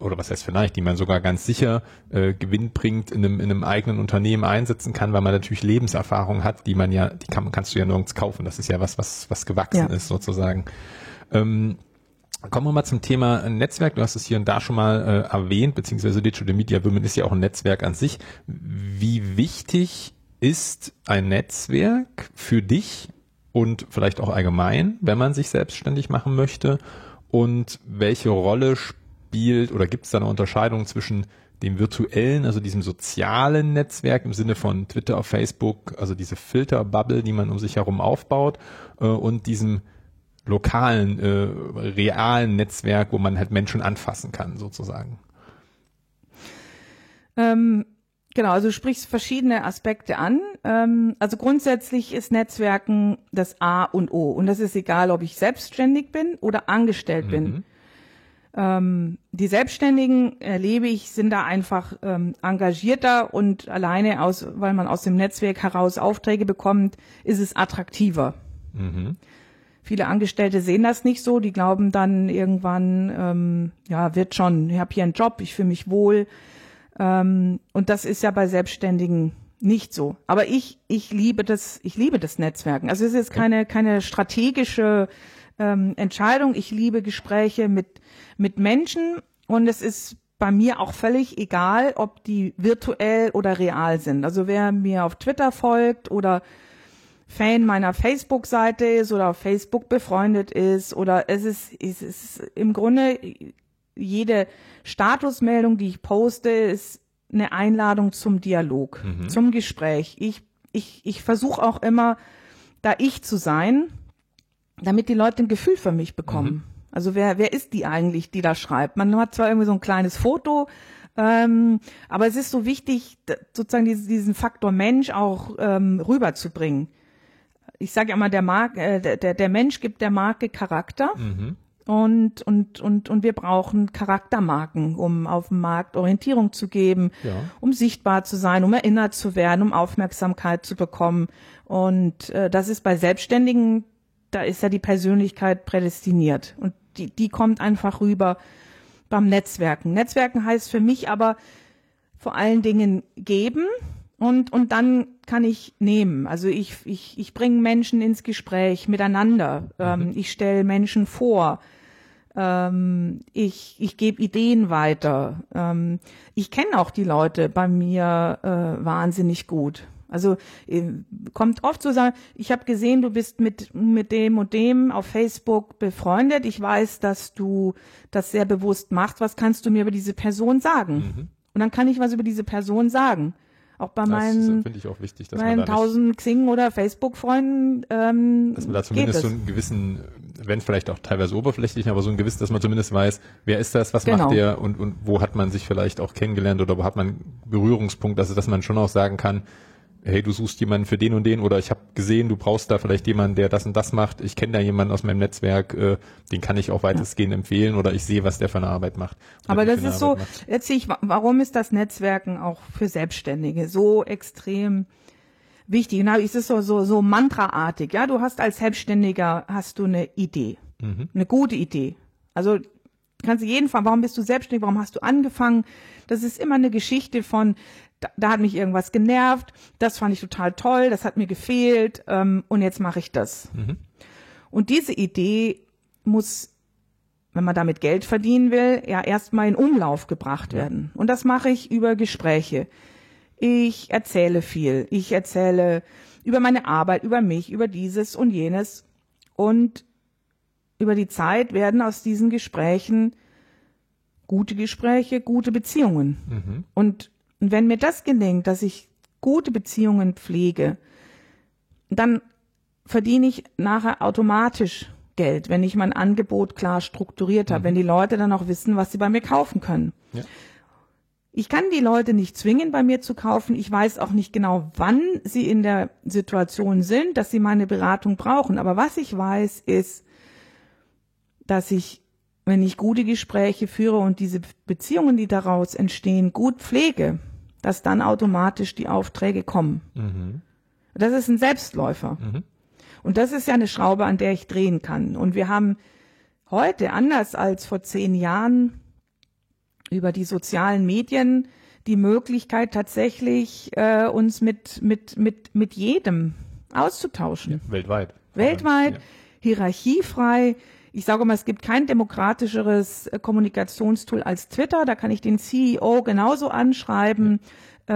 oder was heißt vielleicht, die man sogar ganz sicher äh, Gewinn bringt in einem, in einem eigenen Unternehmen einsetzen kann, weil man natürlich Lebenserfahrung hat, die man ja, die kann, kannst du ja nirgends kaufen. Das ist ja was, was, was gewachsen ja. ist sozusagen. Ähm, Kommen wir mal zum Thema Netzwerk. Du hast es hier und da schon mal äh, erwähnt, beziehungsweise Digital Media Women ist ja auch ein Netzwerk an sich. Wie wichtig ist ein Netzwerk für dich und vielleicht auch allgemein, wenn man sich selbstständig machen möchte? Und welche Rolle spielt spielt oder gibt es da eine Unterscheidung zwischen dem virtuellen, also diesem sozialen Netzwerk im Sinne von Twitter, auf Facebook, also diese Filterbubble, die man um sich herum aufbaut, äh, und diesem lokalen, äh, realen Netzwerk, wo man halt Menschen anfassen kann, sozusagen. Ähm, genau, also du sprichst verschiedene Aspekte an. Ähm, also grundsätzlich ist Netzwerken das A und O. Und das ist egal, ob ich selbstständig bin oder angestellt mhm. bin. Ähm, die Selbstständigen, erlebe ich, sind da einfach ähm, engagierter und alleine aus, weil man aus dem Netzwerk heraus Aufträge bekommt, ist es attraktiver. Mhm. Viele Angestellte sehen das nicht so, die glauben dann irgendwann, ähm, ja, wird schon, ich habe hier einen Job, ich fühle mich wohl. Ähm, und das ist ja bei Selbstständigen nicht so. Aber ich, ich liebe das, ich liebe das Netzwerken. Also es ist jetzt keine, keine strategische ähm, Entscheidung. Ich liebe Gespräche mit, mit Menschen und es ist bei mir auch völlig egal, ob die virtuell oder real sind. Also wer mir auf Twitter folgt oder Fan meiner Facebook-Seite ist oder auf Facebook befreundet ist oder es ist, es ist im Grunde jede Statusmeldung, die ich poste, ist eine Einladung zum Dialog, mhm. zum Gespräch. Ich, ich, ich versuche auch immer, da ich zu sein damit die Leute ein Gefühl für mich bekommen. Mhm. Also wer, wer ist die eigentlich, die da schreibt? Man hat zwar irgendwie so ein kleines Foto, ähm, aber es ist so wichtig, sozusagen diesen, diesen Faktor Mensch auch ähm, rüberzubringen. Ich sage ja immer, der, Mark, äh, der, der Mensch gibt der Marke Charakter. Mhm. Und, und, und, und wir brauchen Charaktermarken, um auf dem Markt Orientierung zu geben, ja. um sichtbar zu sein, um erinnert zu werden, um Aufmerksamkeit zu bekommen. Und äh, das ist bei Selbstständigen da ist ja die Persönlichkeit prädestiniert und die, die kommt einfach rüber beim Netzwerken. Netzwerken heißt für mich aber vor allen Dingen geben und, und dann kann ich nehmen. Also ich, ich, ich bringe Menschen ins Gespräch miteinander. Ähm, mhm. Ähm, ich stelle Menschen vor. Ähm, ich ich gebe Ideen weiter. Ähm, ich kenne auch die Leute bei mir äh, wahnsinnig gut. Also äh, kommt oft zu sagen, ich habe gesehen, du bist mit, mit dem und dem auf Facebook befreundet. Ich weiß, dass du das sehr bewusst machst. Was kannst du mir über diese Person sagen? Mhm. Und dann kann ich was über diese Person sagen. Auch bei das meinen, ich auch wichtig, dass meinen tausend Xing- oder Facebook-Freunden. Ähm, dass man da zumindest so einen gewissen, wenn vielleicht auch teilweise oberflächlich, aber so ein gewissen, dass man zumindest weiß, wer ist das, was genau. macht der und, und wo hat man sich vielleicht auch kennengelernt oder wo hat man Berührungspunkt, also dass man schon auch sagen kann, hey, du suchst jemanden für den und den oder ich habe gesehen, du brauchst da vielleicht jemanden, der das und das macht. Ich kenne da jemanden aus meinem Netzwerk, äh, den kann ich auch weitestgehend ja. empfehlen oder ich sehe, was der für eine Arbeit macht. Aber das ist so, letztlich, warum ist das Netzwerken auch für Selbstständige so extrem wichtig? Genau, ist es so, so, so mantraartig. Ja, du hast als Selbstständiger, hast du eine Idee, mhm. eine gute Idee. Also kannst du jeden Fall, warum bist du selbstständig, warum hast du angefangen? Das ist immer eine Geschichte von, da, da hat mich irgendwas genervt, das fand ich total toll, das hat mir gefehlt ähm, und jetzt mache ich das. Mhm. Und diese Idee muss, wenn man damit Geld verdienen will, ja erstmal in Umlauf gebracht werden. Und das mache ich über Gespräche. Ich erzähle viel. Ich erzähle über meine Arbeit, über mich, über dieses und jenes. Und über die Zeit werden aus diesen Gesprächen gute Gespräche, gute Beziehungen. Mhm. Und wenn mir das gelingt, dass ich gute Beziehungen pflege, dann verdiene ich nachher automatisch Geld, wenn ich mein Angebot klar strukturiert habe, wenn die Leute dann auch wissen, was sie bei mir kaufen können. Ja. Ich kann die Leute nicht zwingen, bei mir zu kaufen. Ich weiß auch nicht genau, wann sie in der Situation sind, dass sie meine Beratung brauchen. Aber was ich weiß, ist, dass ich, wenn ich gute Gespräche führe und diese Beziehungen, die daraus entstehen, gut pflege, dass dann automatisch die Aufträge kommen. Mhm. Das ist ein Selbstläufer. Mhm. Und das ist ja eine Schraube, an der ich drehen kann. Und wir haben heute, anders als vor zehn Jahren, über die sozialen Medien die Möglichkeit tatsächlich äh, uns mit mit mit mit jedem auszutauschen. Weltweit. Weltweit, Ja. hierarchiefrei. Ich sage mal, es gibt kein demokratischeres äh, Kommunikationstool als Twitter. Da kann ich den CEO genauso anschreiben äh,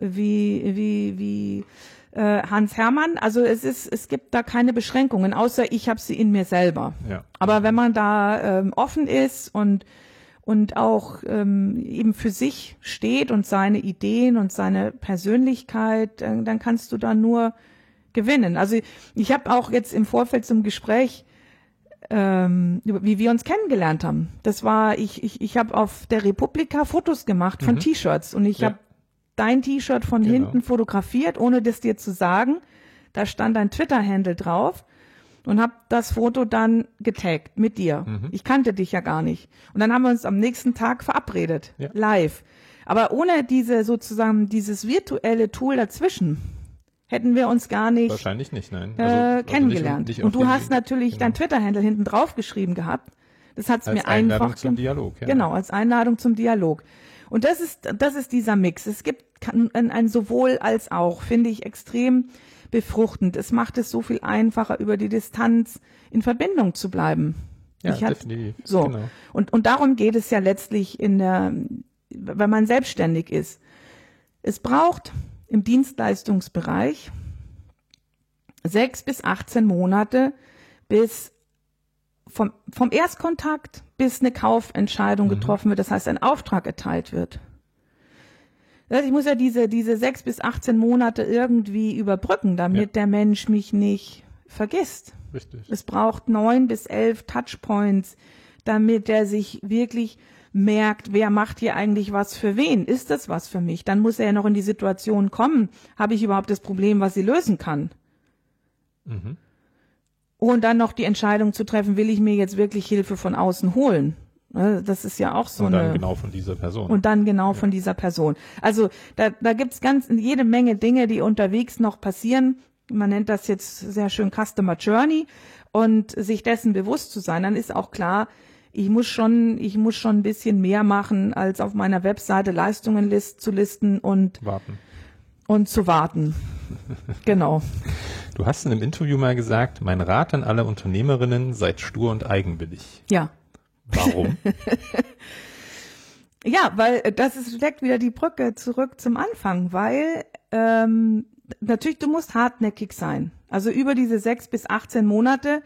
wie wie wie äh, Hans Hermann. Also es ist es gibt da keine Beschränkungen, außer ich habe sie in mir selber. Ja. Aber wenn man da ähm, offen ist und und auch ähm, eben für sich steht und seine Ideen und seine Persönlichkeit, dann, dann kannst du da nur gewinnen. Also ich habe auch jetzt im Vorfeld zum Gespräch, ähm, wie wir uns kennengelernt haben. Das war, ich, ich, ich habe auf der Republika Fotos gemacht von T-Shirts und ich Ja. habe dein T-Shirt von Genau. hinten fotografiert, ohne das dir zu sagen. Da stand ein Twitter-Handle drauf und habe das Foto dann getaggt mit dir. Mhm. Ich kannte dich ja gar nicht. Und dann haben wir uns am nächsten Tag verabredet, Ja. live. Aber ohne diese sozusagen dieses virtuelle Tool dazwischen hätten wir uns gar nicht Wahrscheinlich nicht, nein. äh, Also- also nicht- kennengelernt. nicht und auf du hast natürlich genau. dein Twitter-Handle hinten drauf geschrieben gehabt. Das hat's als mir Einladung einfach zum Dialog. Ja. Genau, als Einladung zum Dialog. Und das ist, das ist dieser Mix. Es gibt kann- ein, ein sowohl als auch, finde ich extrem befruchtend. Es macht es so viel einfacher, über die Distanz in Verbindung zu bleiben. Ja, ich hab- definitiv. so. Genau. Und, und darum geht es ja letztlich in der, wenn man selbstständig ist. Es braucht im Dienstleistungsbereich sechs bis 18 Monate bis vom, vom Erstkontakt bis eine Kaufentscheidung getroffen wird, das heißt ein Auftrag erteilt wird. Heißt, Ich muss ja diese, diese sechs bis 18 Monate irgendwie überbrücken, damit Ja. der Mensch mich nicht vergisst. Richtig. Es braucht neun bis elf Touchpoints, damit er sich wirklich merkt, wer macht hier eigentlich was für wen? Ist das was für mich? Dann muss er ja noch in die Situation kommen, habe ich überhaupt das Problem, was sie lösen kann? Mhm. Und dann noch die Entscheidung zu treffen, will ich mir jetzt wirklich Hilfe von außen holen? Ne, Das ist ja auch so Und dann eine genau von dieser Person. und dann genau von dieser Person. Also da, da gibt's ganz jede Menge Dinge, die unterwegs noch passieren. Man nennt das jetzt sehr schön Customer Journey und sich dessen bewusst zu sein, dann ist auch klar, ich muss schon, ich muss schon ein bisschen mehr machen, als auf meiner Webseite Leistungen list, zu listen und, Warten. und zu warten. genau. Du hast in einem Interview mal gesagt, mein Rat an alle Unternehmerinnen, seid stur und eigenwillig. Ja. Warum? [laughs] Ja, weil äh, das ist steckt wieder die Brücke zurück zum Anfang, weil ähm, natürlich du musst hartnäckig sein. Also über diese sechs bis 18 Monate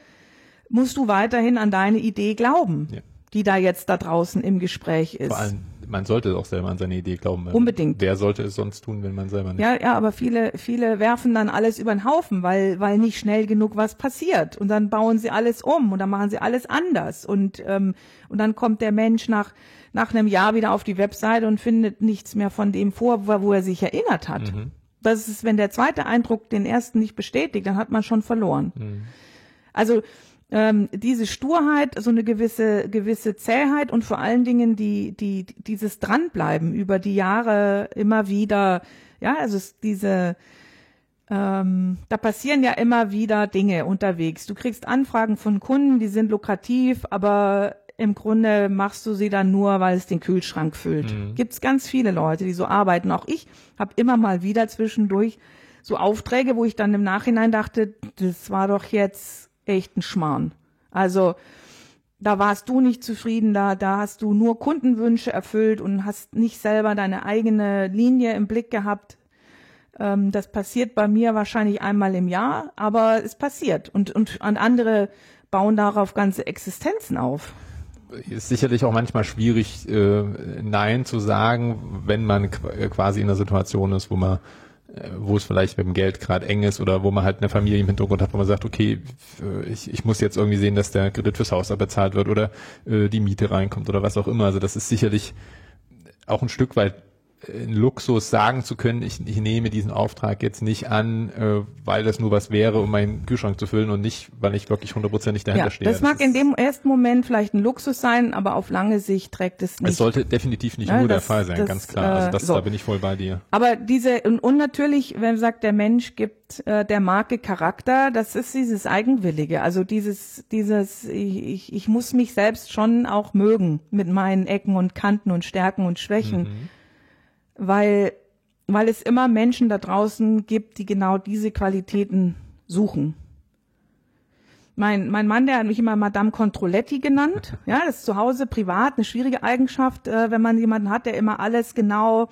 musst du weiterhin an deine Idee glauben, Ja. die da jetzt da draußen im Gespräch ist. Vor allem, man sollte auch selber an seine Idee glauben. Unbedingt. Wer sollte es sonst tun, wenn man selber nicht? Ja, ja, aber viele, viele werfen dann alles über den Haufen, weil, weil nicht schnell genug was passiert. Und dann bauen sie alles um und dann machen sie alles anders. Und, ähm, und dann kommt der Mensch nach, nach einem Jahr wieder auf die Webseite und findet nichts mehr von dem vor, wo, wo er sich erinnert hat. Das ist, wenn der zweite Eindruck den ersten nicht bestätigt, dann hat man schon verloren. Also ähm, diese Sturheit, so eine gewisse gewisse Zähheit und vor allen Dingen die die dieses dranbleiben über die Jahre immer wieder, ja, also es, diese ähm, da passieren ja immer wieder Dinge unterwegs. Du kriegst Anfragen von Kunden, die sind lukrativ, aber im Grunde machst du sie dann nur, weil es den Kühlschrank füllt. Gibt's ganz viele Leute, die so arbeiten. Auch ich habe immer mal wieder zwischendurch so Aufträge, wo ich dann im Nachhinein dachte, das war doch jetzt echt ein Schmarrn. Also da warst du nicht zufrieden, da, da hast du nur Kundenwünsche erfüllt und hast nicht selber deine eigene Linie im Blick gehabt. Ähm, das passiert bei mir wahrscheinlich einmal im Jahr, aber es passiert. Und, und an andere bauen darauf ganze Existenzen auf. Ist sicherlich auch manchmal schwierig, äh, Nein zu sagen, wenn man quasi in einer Situation ist, wo man wo es vielleicht mit dem Geld gerade eng ist oder wo man halt eine Familie im Hintergrund hat, wo man sagt, okay, ich, ich muss jetzt irgendwie sehen, dass der Kredit fürs Haus bezahlt wird oder äh, die Miete reinkommt oder was auch immer. Also das ist sicherlich auch ein Stück weit ein Luxus sagen zu können, ich, ich nehme diesen Auftrag jetzt nicht an, äh, weil das nur was wäre, um meinen Kühlschrank zu füllen und nicht, weil ich wirklich hundertprozentig dahinter ja, stehe. Das mag das in dem ersten Moment vielleicht ein Luxus sein, aber auf lange Sicht trägt es nicht. Es sollte definitiv nicht ja, nur das, der Fall sein, das, ganz klar. Also das, äh, so. da bin ich voll bei dir. Aber diese, und, und natürlich, wenn man sagt, der Mensch gibt äh, der Marke Charakter, das ist dieses Eigenwillige. Also dieses, dieses, ich, ich muss mich selbst schon auch mögen mit meinen Ecken und Kanten und Stärken und Schwächen. Mhm weil, weil es immer Menschen da draußen gibt, die genau diese Qualitäten suchen. Mein, mein Mann, der hat mich immer Madame Controletti genannt. Ja, das ist zu Hause privat eine schwierige Eigenschaft, äh, wenn man jemanden hat, der immer alles genau,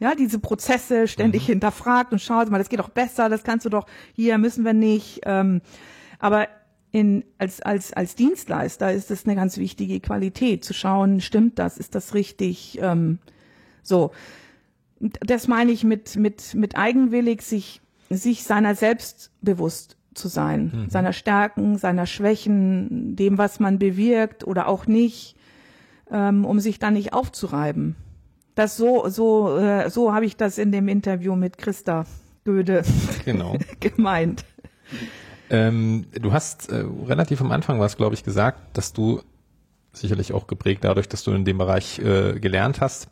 ja, diese Prozesse ständig mhm. hinterfragt und schaut mal, das geht doch besser, das kannst du doch, hier müssen wir nicht. Ähm, aber in, als, als, als Dienstleister ist das eine ganz wichtige Qualität, zu schauen, stimmt das, ist das richtig, ähm, so das meine ich mit, mit, mit eigenwillig, sich, sich seiner selbst bewusst zu sein, mhm. seiner Stärken, seiner Schwächen, dem, was man bewirkt oder auch nicht, ähm, um sich dann nicht aufzureiben. Das so, so, äh, so habe ich das in dem Interview mit Christa Göde [laughs] genau. [laughs] gemeint. Ähm, du hast äh, relativ am Anfang was, glaube ich, gesagt, dass du sicherlich auch geprägt dadurch, dass du in dem Bereich äh, gelernt hast,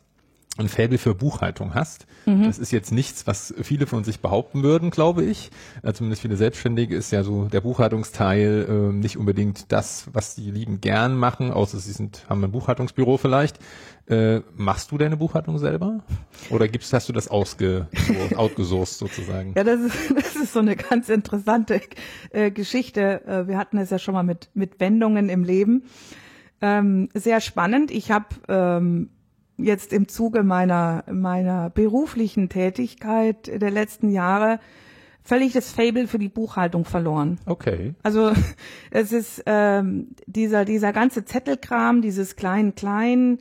ein Faible für Buchhaltung hast. Mhm. Das ist jetzt nichts, was viele von sich behaupten würden, glaube ich. Äh, zumindest viele Selbstständige ist ja so der Buchhaltungsteil äh, nicht unbedingt das, was die lieben gern machen, außer sie sind, haben ein Buchhaltungsbüro vielleicht. Äh, machst du deine Buchhaltung selber? Oder gibst, hast du das ausge, [laughs] outgesourced sozusagen? Ja, das ist, [laughs] das ist so eine ganz interessante äh, Geschichte. Äh, wir hatten es ja schon mal mit, mit Wendungen im Leben. Ähm, sehr spannend. Ich habe ähm, jetzt im Zuge meiner, meiner beruflichen Tätigkeit der letzten Jahre völlig das Fable für die Buchhaltung verloren. Okay. Also [laughs] es ist ähm, dieser, dieser ganze Zettelkram, dieses Klein-Klein,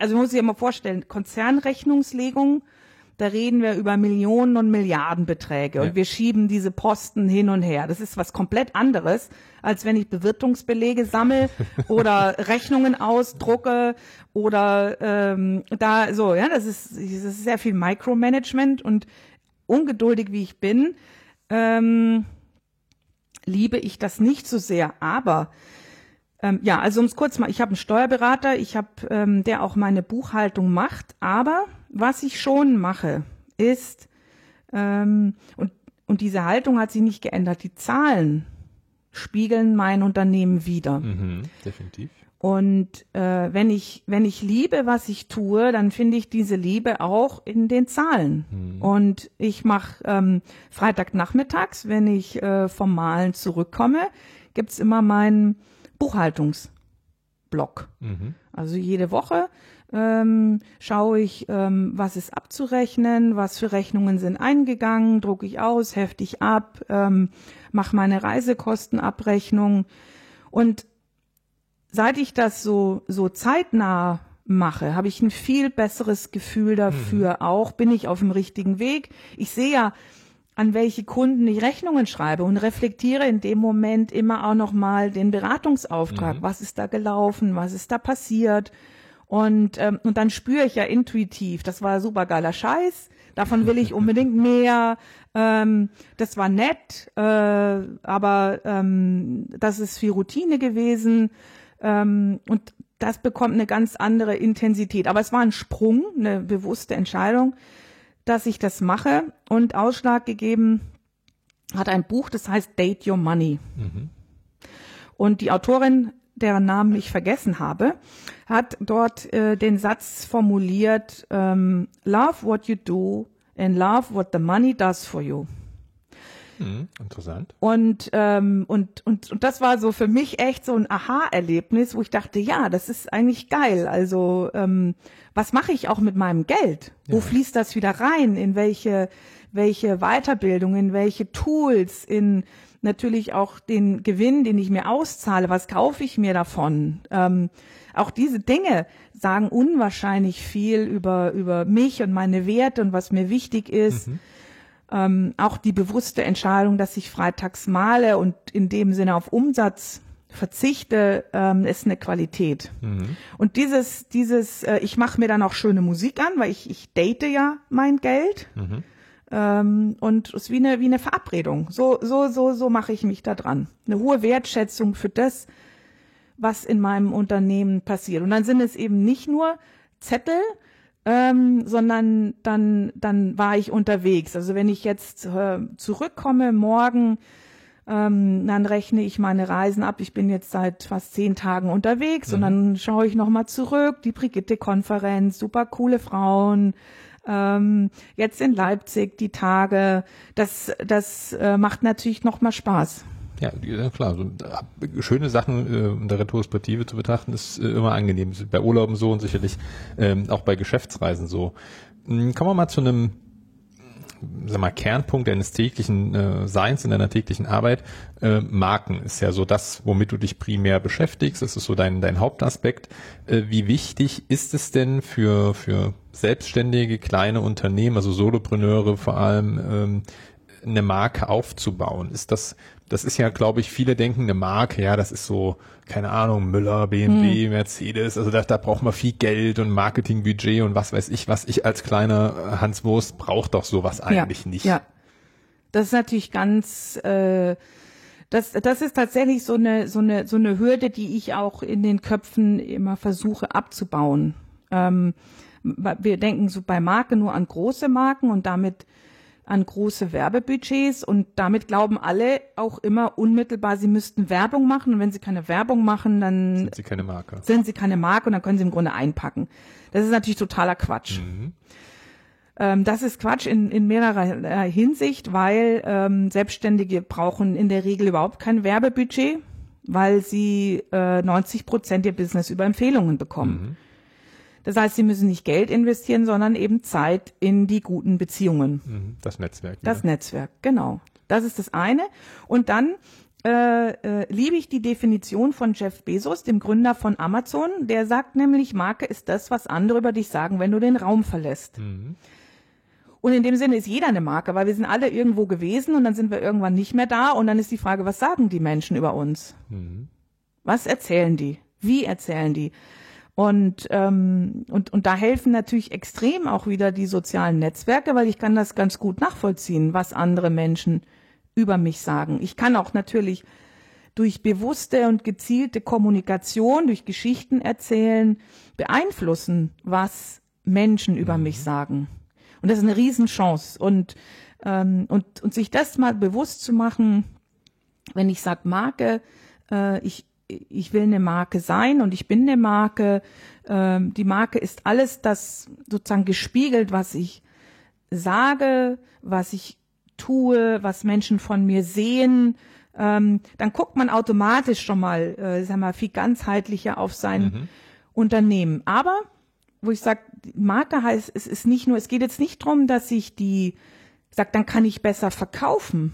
also man muss sich ja mal vorstellen, Konzernrechnungslegung, da reden wir über Millionen und Milliardenbeträge und wir schieben diese Posten hin und her. Das ist was komplett anderes, als wenn ich Bewirtungsbelege sammle [laughs] oder Rechnungen ausdrucke oder ähm, da so, ja, das ist, das ist sehr viel Micromanagement und ungeduldig wie ich bin, ähm, liebe ich das nicht so sehr. Aber ähm, ja, also um es kurz mal, ich habe einen Steuerberater, ich habe, ähm, der auch meine Buchhaltung macht, aber was ich schon mache, ist, ähm, und, und diese Haltung hat sich nicht geändert, die Zahlen spiegeln mein Unternehmen wieder. Mhm, definitiv. Und äh, wenn ich wenn ich liebe, was ich tue, dann finde ich diese Liebe auch in den Zahlen. Mhm. Und ich mache ähm, Freitagnachmittags, wenn ich äh, vom Malen zurückkomme, gibt's immer meinen Buchhaltungsblock. Mhm. Also jede Woche ähm, schaue ich, ähm, was ist abzurechnen, was für Rechnungen sind eingegangen, drucke ich aus, hefte ich ab, ähm, mache meine Reisekostenabrechnung. Und seit ich das so, so zeitnah mache, habe ich ein viel besseres Gefühl dafür mhm. auch, bin ich auf dem richtigen Weg. Ich sehe ja, an welche Kunden ich Rechnungen schreibe und reflektiere in dem Moment immer auch nochmal den Beratungsauftrag. Mhm. Was ist da gelaufen? Was ist da passiert? Und, ähm, und dann spüre ich ja intuitiv, das war super geiler Scheiß, davon will ich unbedingt [laughs] mehr. Ähm, das war nett, äh, aber ähm, das ist viel Routine gewesen. Ähm, und das bekommt eine ganz andere Intensität. Aber es war ein Sprung, eine bewusste Entscheidung, dass ich das mache. Und Ausschlag gegeben hat ein Buch, das heißt Date Your Money. Mhm. Und die Autorin deren Namen ich vergessen habe, hat dort äh, den Satz formuliert, ähm, Love what you do and love what the money does for you. Mhm, interessant. Und, ähm, und, und, und das war so für mich echt so ein Aha-Erlebnis, wo ich dachte, ja, das ist eigentlich geil. Also ähm, was mache ich auch mit meinem Geld? Wo fließt das wieder rein? In welche, welche Weiterbildung, in welche Tools, in natürlich auch den Gewinn, den ich mir auszahle, was kaufe ich mir davon? Ähm, auch diese Dinge sagen unwahrscheinlich viel über, über mich und meine Werte und was mir wichtig ist. Mhm. Ähm, auch die bewusste Entscheidung, dass ich freitags male und in dem Sinne auf Umsatz verzichte, ähm, ist eine Qualität. Mhm. Und dieses, dieses, äh, ich mache mir dann auch schöne Musik an, weil ich, ich date ja mein Geld. Mhm. Ähm, und es ist wie eine, wie eine Verabredung. So, so, so, so mache ich mich da dran. Eine hohe Wertschätzung für das, was in meinem Unternehmen passiert. Und dann sind es eben nicht nur Zettel, ähm, sondern dann, dann war ich unterwegs. Also wenn ich jetzt äh, zurückkomme morgen, ähm, dann rechne ich meine Reisen ab. Ich bin jetzt seit fast zehn Tagen unterwegs mhm. und dann schaue ich nochmal zurück. Die Brigitte-Konferenz, super coole Frauen. Ähm, jetzt in Leipzig die Tage. Das, das äh, macht natürlich nochmal Spaß. Ja, klar. So, äh, schöne Sachen äh, in der Retrospektive zu betrachten, ist äh, immer angenehm. Bei Urlauben so und sicherlich ähm, auch bei Geschäftsreisen so. Hm, kommen wir mal zu einem sag mal, Kernpunkt deines täglichen äh, Seins, in deiner täglichen Arbeit, äh, Marken ist ja so das, womit du dich primär beschäftigst. Das ist so dein, dein Hauptaspekt. Äh, wie wichtig ist es denn für, für selbstständige kleine Unternehmen, also Solopreneure vor allem, ähm, eine Marke aufzubauen? Ist das, das ist ja, glaube ich, viele denken, eine Marke, ja, das ist so, keine Ahnung, Müller, BMW, hm. Mercedes, also da, da braucht man viel Geld und Marketingbudget und was weiß ich, was ich als kleiner Hans Wurst braucht doch sowas eigentlich ja, nicht. Ja, das ist natürlich ganz, äh, das, das ist tatsächlich so eine, so eine, so eine Hürde, die ich auch in den Köpfen immer versuche abzubauen. Ähm, wir denken so bei Marke nur an große Marken und damit an große Werbebudgets und damit glauben alle auch immer unmittelbar, sie müssten Werbung machen und wenn sie keine Werbung machen, dann sind sie keine Marke. Sind sie keine Marke und dann können sie im Grunde einpacken. Das ist natürlich totaler Quatsch. Mhm. Ähm, das ist Quatsch in, in mehrerer Hinsicht, weil ähm, Selbstständige brauchen in der Regel überhaupt kein Werbebudget, weil sie äh, 90 Prozent ihr Business über Empfehlungen bekommen. Mhm. Das heißt, sie müssen nicht Geld investieren, sondern eben Zeit in die guten Beziehungen. Mhm, das Netzwerk. Das ja. Netzwerk, genau. Das ist das eine. Und dann äh, äh, liebe ich die Definition von Jeff Bezos, dem Gründer von Amazon. Der sagt nämlich, Marke ist das, was andere über dich sagen, wenn du den Raum verlässt. Mhm. Und in dem Sinne ist jeder eine Marke, weil wir sind alle irgendwo gewesen und dann sind wir irgendwann nicht mehr da und dann ist die Frage, was sagen die Menschen über uns? Mhm. Was erzählen die? Wie erzählen die? Und, ähm, und, und da helfen natürlich extrem auch wieder die sozialen Netzwerke, weil ich kann das ganz gut nachvollziehen, was andere Menschen über mich sagen. Ich kann auch natürlich durch bewusste und gezielte Kommunikation, durch Geschichten erzählen, beeinflussen, was Menschen über mhm. mich sagen. Und das ist eine Riesenchance. Und, ähm, und, und sich das mal bewusst zu machen, wenn ich sage Marke, äh, ich, ich will eine Marke sein und ich bin eine Marke. Ähm, die Marke ist alles das sozusagen gespiegelt, was ich sage, was ich tue, was Menschen von mir sehen. Ähm, dann guckt man automatisch schon mal, äh, sagen wir, viel ganzheitlicher auf sein mhm. Unternehmen. Aber wo ich sage, Marke heißt, es ist nicht nur, es geht jetzt nicht drum, dass ich die sag, dann kann ich besser verkaufen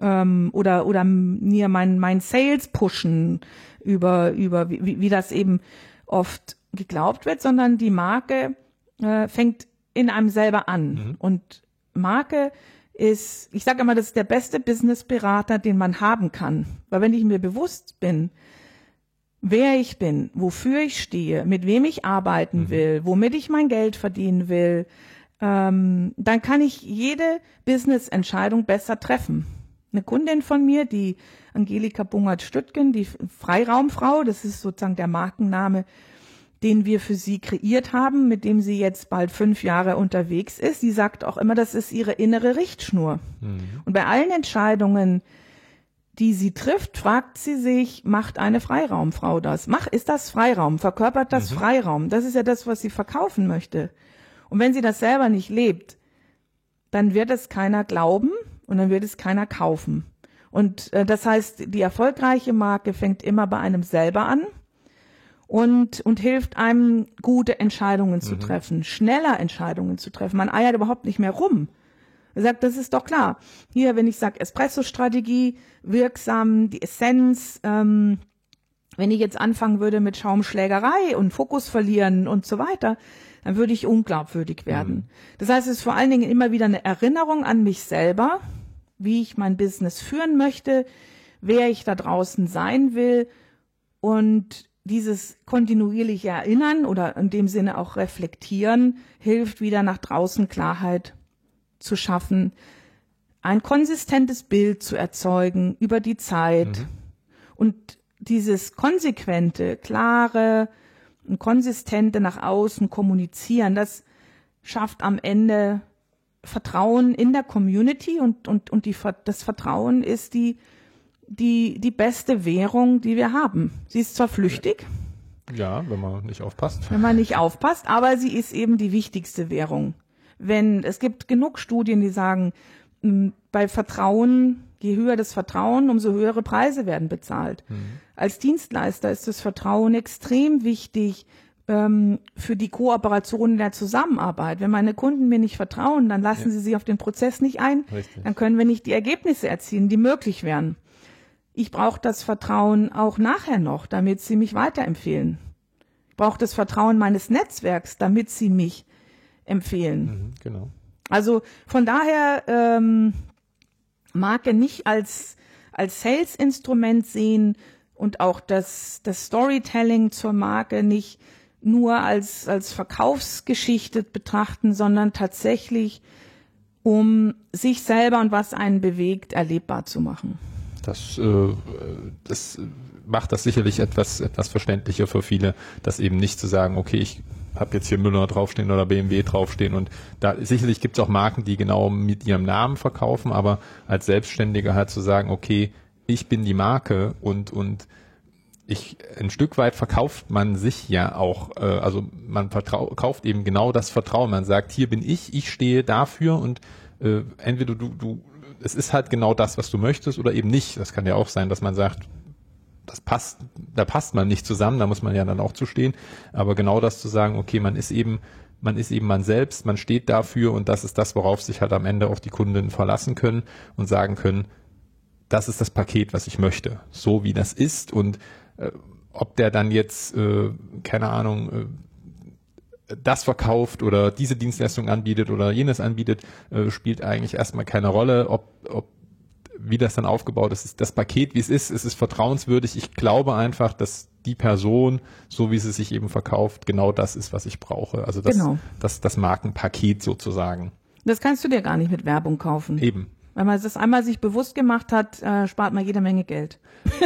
ähm, oder oder mir mein mein Sales pushen über, über wie, wie das eben oft geglaubt wird, sondern die Marke äh, fängt in einem selber an. Mhm. Und Marke ist, ich sage immer, das ist der beste Businessberater, den man haben kann. Weil wenn ich mir bewusst bin, wer ich bin, wofür ich stehe, mit wem ich arbeiten mhm. will, womit ich mein Geld verdienen will, ähm, dann kann ich jede Business-Entscheidung besser treffen. Eine Kundin von mir, die Angelika Bungert-Stüttgen, die Freiraumfrau. Das ist sozusagen der Markenname, den wir für sie kreiert haben, mit dem sie jetzt bald fünf Jahre unterwegs ist. Sie sagt auch immer, das ist ihre innere Richtschnur. Mhm. Und bei allen Entscheidungen, die sie trifft, fragt sie sich, macht eine Freiraumfrau das? Mach, ist das Freiraum? Verkörpert das mhm. Freiraum? Das ist ja das, was sie verkaufen möchte. Und wenn sie das selber nicht lebt, dann wird es keiner glauben und dann wird es keiner kaufen. Und äh, das heißt, die erfolgreiche Marke fängt immer bei einem selber an und, und hilft einem, gute Entscheidungen zu mhm. treffen, schneller Entscheidungen zu treffen. Man eiert überhaupt nicht mehr rum, Er sagt, das ist doch klar. Hier, wenn ich sage Espresso-Strategie, wirksam, die Essenz, ähm, wenn ich jetzt anfangen würde mit Schaumschlägerei und Fokus verlieren und so weiter, dann würde ich unglaubwürdig werden. Mhm. Das heißt, es ist vor allen Dingen immer wieder eine Erinnerung an mich selber, wie ich mein Business führen möchte, wer ich da draußen sein will und dieses kontinuierliche Erinnern oder in dem Sinne auch reflektieren hilft wieder nach draußen Klarheit zu schaffen, ein konsistentes Bild zu erzeugen über die Zeit mhm. und dieses konsequente, klare und konsistente nach außen kommunizieren, das schafft am Ende Vertrauen in der Community und, und, und die, das Vertrauen ist die, die, die beste Währung, die wir haben. Sie ist zwar flüchtig. Ja, wenn man nicht aufpasst. Wenn man nicht aufpasst, aber sie ist eben die wichtigste Währung. Wenn, es gibt genug Studien, die sagen, bei Vertrauen, je höher das Vertrauen, umso höhere Preise werden bezahlt. Mhm. Als Dienstleister ist das Vertrauen extrem wichtig ähm, für die Kooperation in der Zusammenarbeit. Wenn meine Kunden mir nicht vertrauen, dann lassen ja. sie sich auf den Prozess nicht ein. Richtig. Dann können wir nicht die Ergebnisse erzielen, die möglich wären. Ich brauche das Vertrauen auch nachher noch, damit sie mich weiterempfehlen. Ich brauche das Vertrauen meines Netzwerks, damit sie mich empfehlen. Mhm, genau. Also von daher ähm, Marke nicht als als Sales-Instrument sehen und auch das das Storytelling zur Marke nicht nur als als Verkaufsgeschichte betrachten, sondern tatsächlich um sich selber und was einen bewegt erlebbar zu machen. Das, äh, das macht das sicherlich etwas, etwas verständlicher für viele, das eben nicht zu sagen, okay, ich habe jetzt hier Müller draufstehen oder BMW draufstehen und da sicherlich gibt es auch Marken, die genau mit ihrem Namen verkaufen, aber als Selbstständiger halt zu sagen, okay, ich bin die Marke und und ich ein Stück weit verkauft man sich ja auch, äh, also man verkauft eben genau das Vertrauen. Man sagt, hier bin ich, ich stehe dafür und äh, entweder du, du es ist halt genau das, was du möchtest oder eben nicht. Das kann ja auch sein, dass man sagt, das passt, da passt man nicht zusammen, da muss man ja dann auch zu stehen. Aber genau das zu sagen, okay, man ist eben, man ist eben man selbst, man steht dafür und das ist das, worauf sich halt am Ende auch die Kunden verlassen können und sagen können, das ist das Paket, was ich möchte, so wie das ist und äh, ob der dann jetzt, äh, keine Ahnung, äh, das verkauft oder diese Dienstleistung anbietet oder jenes anbietet, äh, spielt eigentlich erstmal keine Rolle, ob, ob wie das dann aufgebaut ist, ist das Paket, wie es ist, es ist vertrauenswürdig. Ich glaube einfach, dass die Person, so wie sie sich eben verkauft, genau das ist, was ich brauche. Also das, genau. das, das Markenpaket sozusagen. Das kannst du dir gar nicht mit Werbung kaufen. Eben. Wenn man das einmal sich bewusst gemacht hat, äh, spart man jede Menge Geld.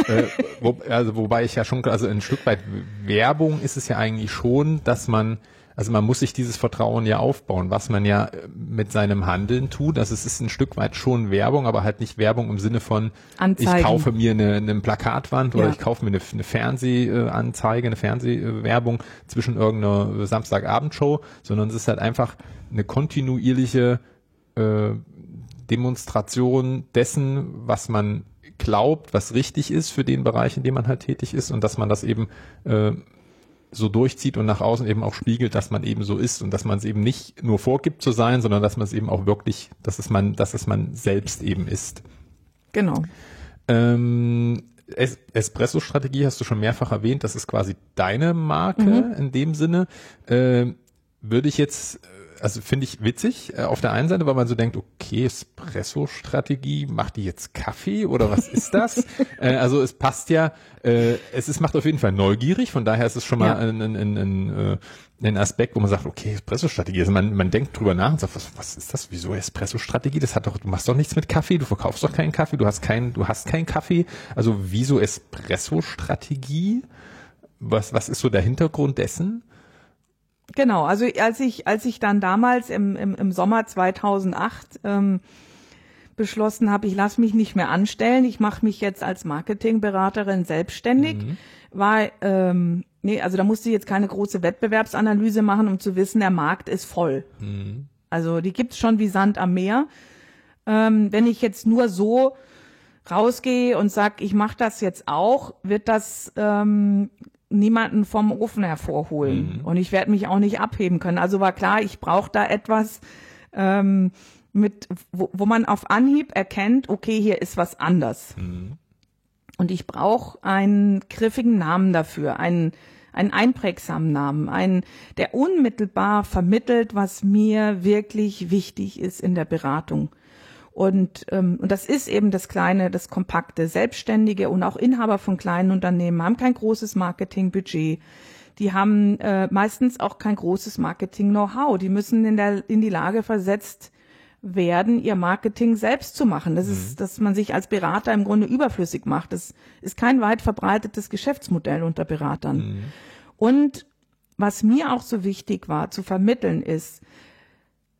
Äh, wo, also wobei ich ja schon, also ein Stück weit Werbung ist es ja eigentlich schon, dass man also man muss sich dieses Vertrauen ja aufbauen, was man ja äh, mit seinem Handeln tut. Also es ist ein Stück weit schon Werbung, aber halt nicht Werbung im Sinne von, Anzeigen. ich kaufe mir eine, eine Plakatwand oder ja. ich kaufe mir eine, eine Fernsehanzeige, eine Fernsehwerbung zwischen irgendeiner Samstagabendshow, sondern es ist halt einfach eine kontinuierliche äh, Demonstration dessen, was man glaubt, was richtig ist für den Bereich, in dem man halt tätig ist und dass man das eben äh, so durchzieht und nach außen eben auch spiegelt, dass man eben so ist und dass man es eben nicht nur vorgibt zu sein, sondern dass man es eben auch wirklich, dass es man, dass es man selbst eben ist. Genau. Ähm, es Espresso-Strategie hast du schon mehrfach erwähnt, das ist quasi deine Marke mhm. in dem Sinne. Ähm, würde ich jetzt also finde ich witzig äh, auf der einen Seite, weil man so denkt, okay, Espresso-Strategie, macht die jetzt Kaffee oder was ist das? [laughs] äh, also es passt ja, äh, es ist, macht auf jeden Fall neugierig, von daher ist es schon mal ja. ein, ein, ein, ein, äh, ein Aspekt, wo man sagt, okay, Espresso-Strategie, also man, man denkt drüber nach und sagt, was, was ist das? Wieso Espresso-Strategie? Das hat doch, du machst doch nichts mit Kaffee, du verkaufst doch keinen Kaffee, du hast keinen, du hast keinen Kaffee. Also wieso Espresso-Strategie? Was, was ist so der Hintergrund dessen? Genau, also als ich, als ich dann damals im, im, im Sommer 2008 ähm, beschlossen habe, ich lasse mich nicht mehr anstellen, ich mache mich jetzt als Marketingberaterin selbstständig, mhm. war, ähm, nee, also da musste ich jetzt keine große Wettbewerbsanalyse machen, um zu wissen, der Markt ist voll. Mhm. Also die gibt's schon wie Sand am Meer. Ähm, wenn ich jetzt nur so rausgehe und sag, ich mache das jetzt auch, wird das ähm, niemanden vom Ofen hervorholen. Mhm. Und ich werde mich auch nicht abheben können. Also war klar, ich brauche da etwas, ähm, mit, wo, wo man auf Anhieb erkennt, okay, hier ist was anders. Und ich brauche einen griffigen Namen dafür, einen, einen einprägsamen Namen, einen, der unmittelbar vermittelt, was mir wirklich wichtig ist in der Beratung. Und, ähm, und das ist eben das kleine, das kompakte. Selbstständige und auch Inhaber von kleinen Unternehmen haben kein großes Marketingbudget. Die haben äh, meistens auch kein großes Marketing-Know-how. Die müssen in, der, in die Lage versetzt werden, ihr Marketing selbst zu machen. Das ist, dass man sich als Berater im Grunde überflüssig macht. Das ist kein weit verbreitetes Geschäftsmodell unter Beratern. Und was mir auch so wichtig war zu vermitteln ist,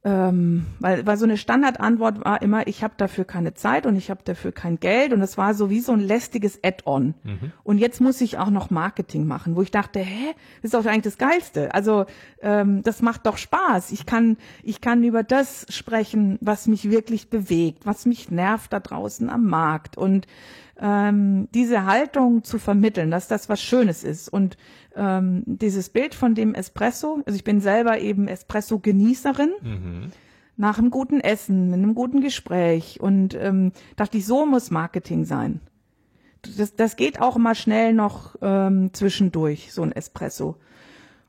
ähm, weil, weil so eine Standardantwort war immer, ich habe dafür keine Zeit und ich habe dafür kein Geld und es war so wie so ein lästiges Add-on. Und jetzt muss ich auch noch Marketing machen, wo ich dachte, hä, das ist doch eigentlich das Geilste. Also ähm, das macht doch Spaß. Ich kann, ich kann über das sprechen, was mich wirklich bewegt, was mich nervt da draußen am Markt und ähm, diese Haltung zu vermitteln, dass das was Schönes ist und ähm, dieses Bild von dem Espresso, also ich bin selber eben Espresso-Genießerin, nach einem guten Essen, mit einem guten Gespräch und ähm, dachte ich, so muss Marketing sein. Das, das geht auch immer schnell noch ähm, zwischendurch, so ein Espresso.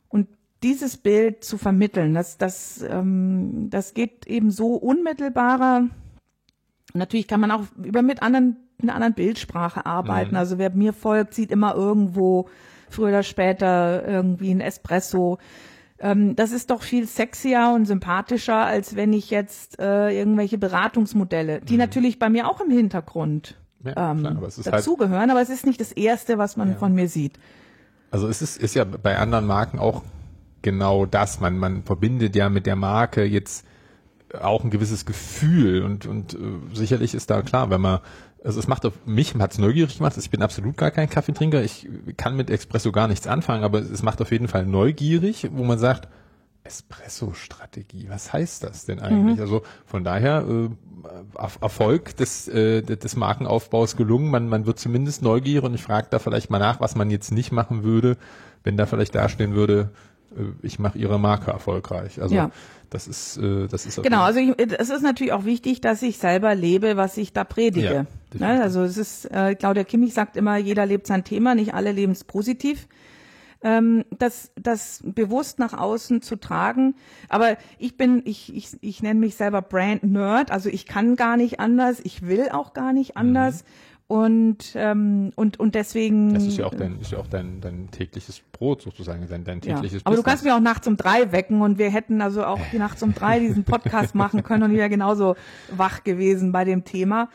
Und dieses Bild zu vermitteln, das, das, ähm, das geht eben so unmittelbarer. Natürlich kann man auch über mit anderen, einer anderen Bildsprache arbeiten. Also wer mir folgt, sieht immer irgendwo früher oder später irgendwie ein Espresso. Ähm, das ist doch viel sexier und sympathischer, als wenn ich jetzt äh, irgendwelche Beratungsmodelle, die natürlich bei mir auch im Hintergrund Ja, ähm, klar, aber es ist halt- dazugehören, aber es ist nicht das Erste, was man Ja. von mir sieht. Also es ist, ist ja bei anderen Marken auch genau das. Man, man verbindet ja mit der Marke jetzt auch ein gewisses Gefühl und, und äh, sicherlich ist da klar, wenn man, also es macht auf mich, hat's neugierig gemacht, ich bin absolut gar kein Kaffeetrinker, ich kann mit Espresso gar nichts anfangen, aber es macht auf jeden Fall neugierig, wo man sagt, Espresso-Strategie, was heißt das denn eigentlich? Also von daher äh, Er- Erfolg des, äh, des Markenaufbaus gelungen. Man, man wird zumindest neugierig und ich frage da vielleicht mal nach, was man jetzt nicht machen würde, wenn da vielleicht dastehen würde, äh, ich mache ihre Marke erfolgreich. Also Ja. das ist, äh, das ist Genau, also ich, es ist natürlich auch wichtig, dass ich selber lebe, was ich da Ja, predige. Definitiv. ne? Also es ist, äh, Claudia Kimmich sagt immer, jeder lebt sein Thema, nicht alle leben es positiv. Ähm, das, das bewusst nach außen zu tragen. Aber ich bin, ich, ich, ich nenne mich selber Brand Nerd, also ich kann gar nicht anders, ich will auch gar nicht anders. Und, ähm, und, und deswegen. Mhm. das ist ja auch dein, ist ja auch dein, dein tägliches Brot sozusagen, dein, dein Ja. tägliches Aber du Business. kannst mich auch nachts um drei wecken und wir hätten also auch die nachts um drei diesen Podcast machen können und ich wäre genauso wach gewesen bei dem Thema.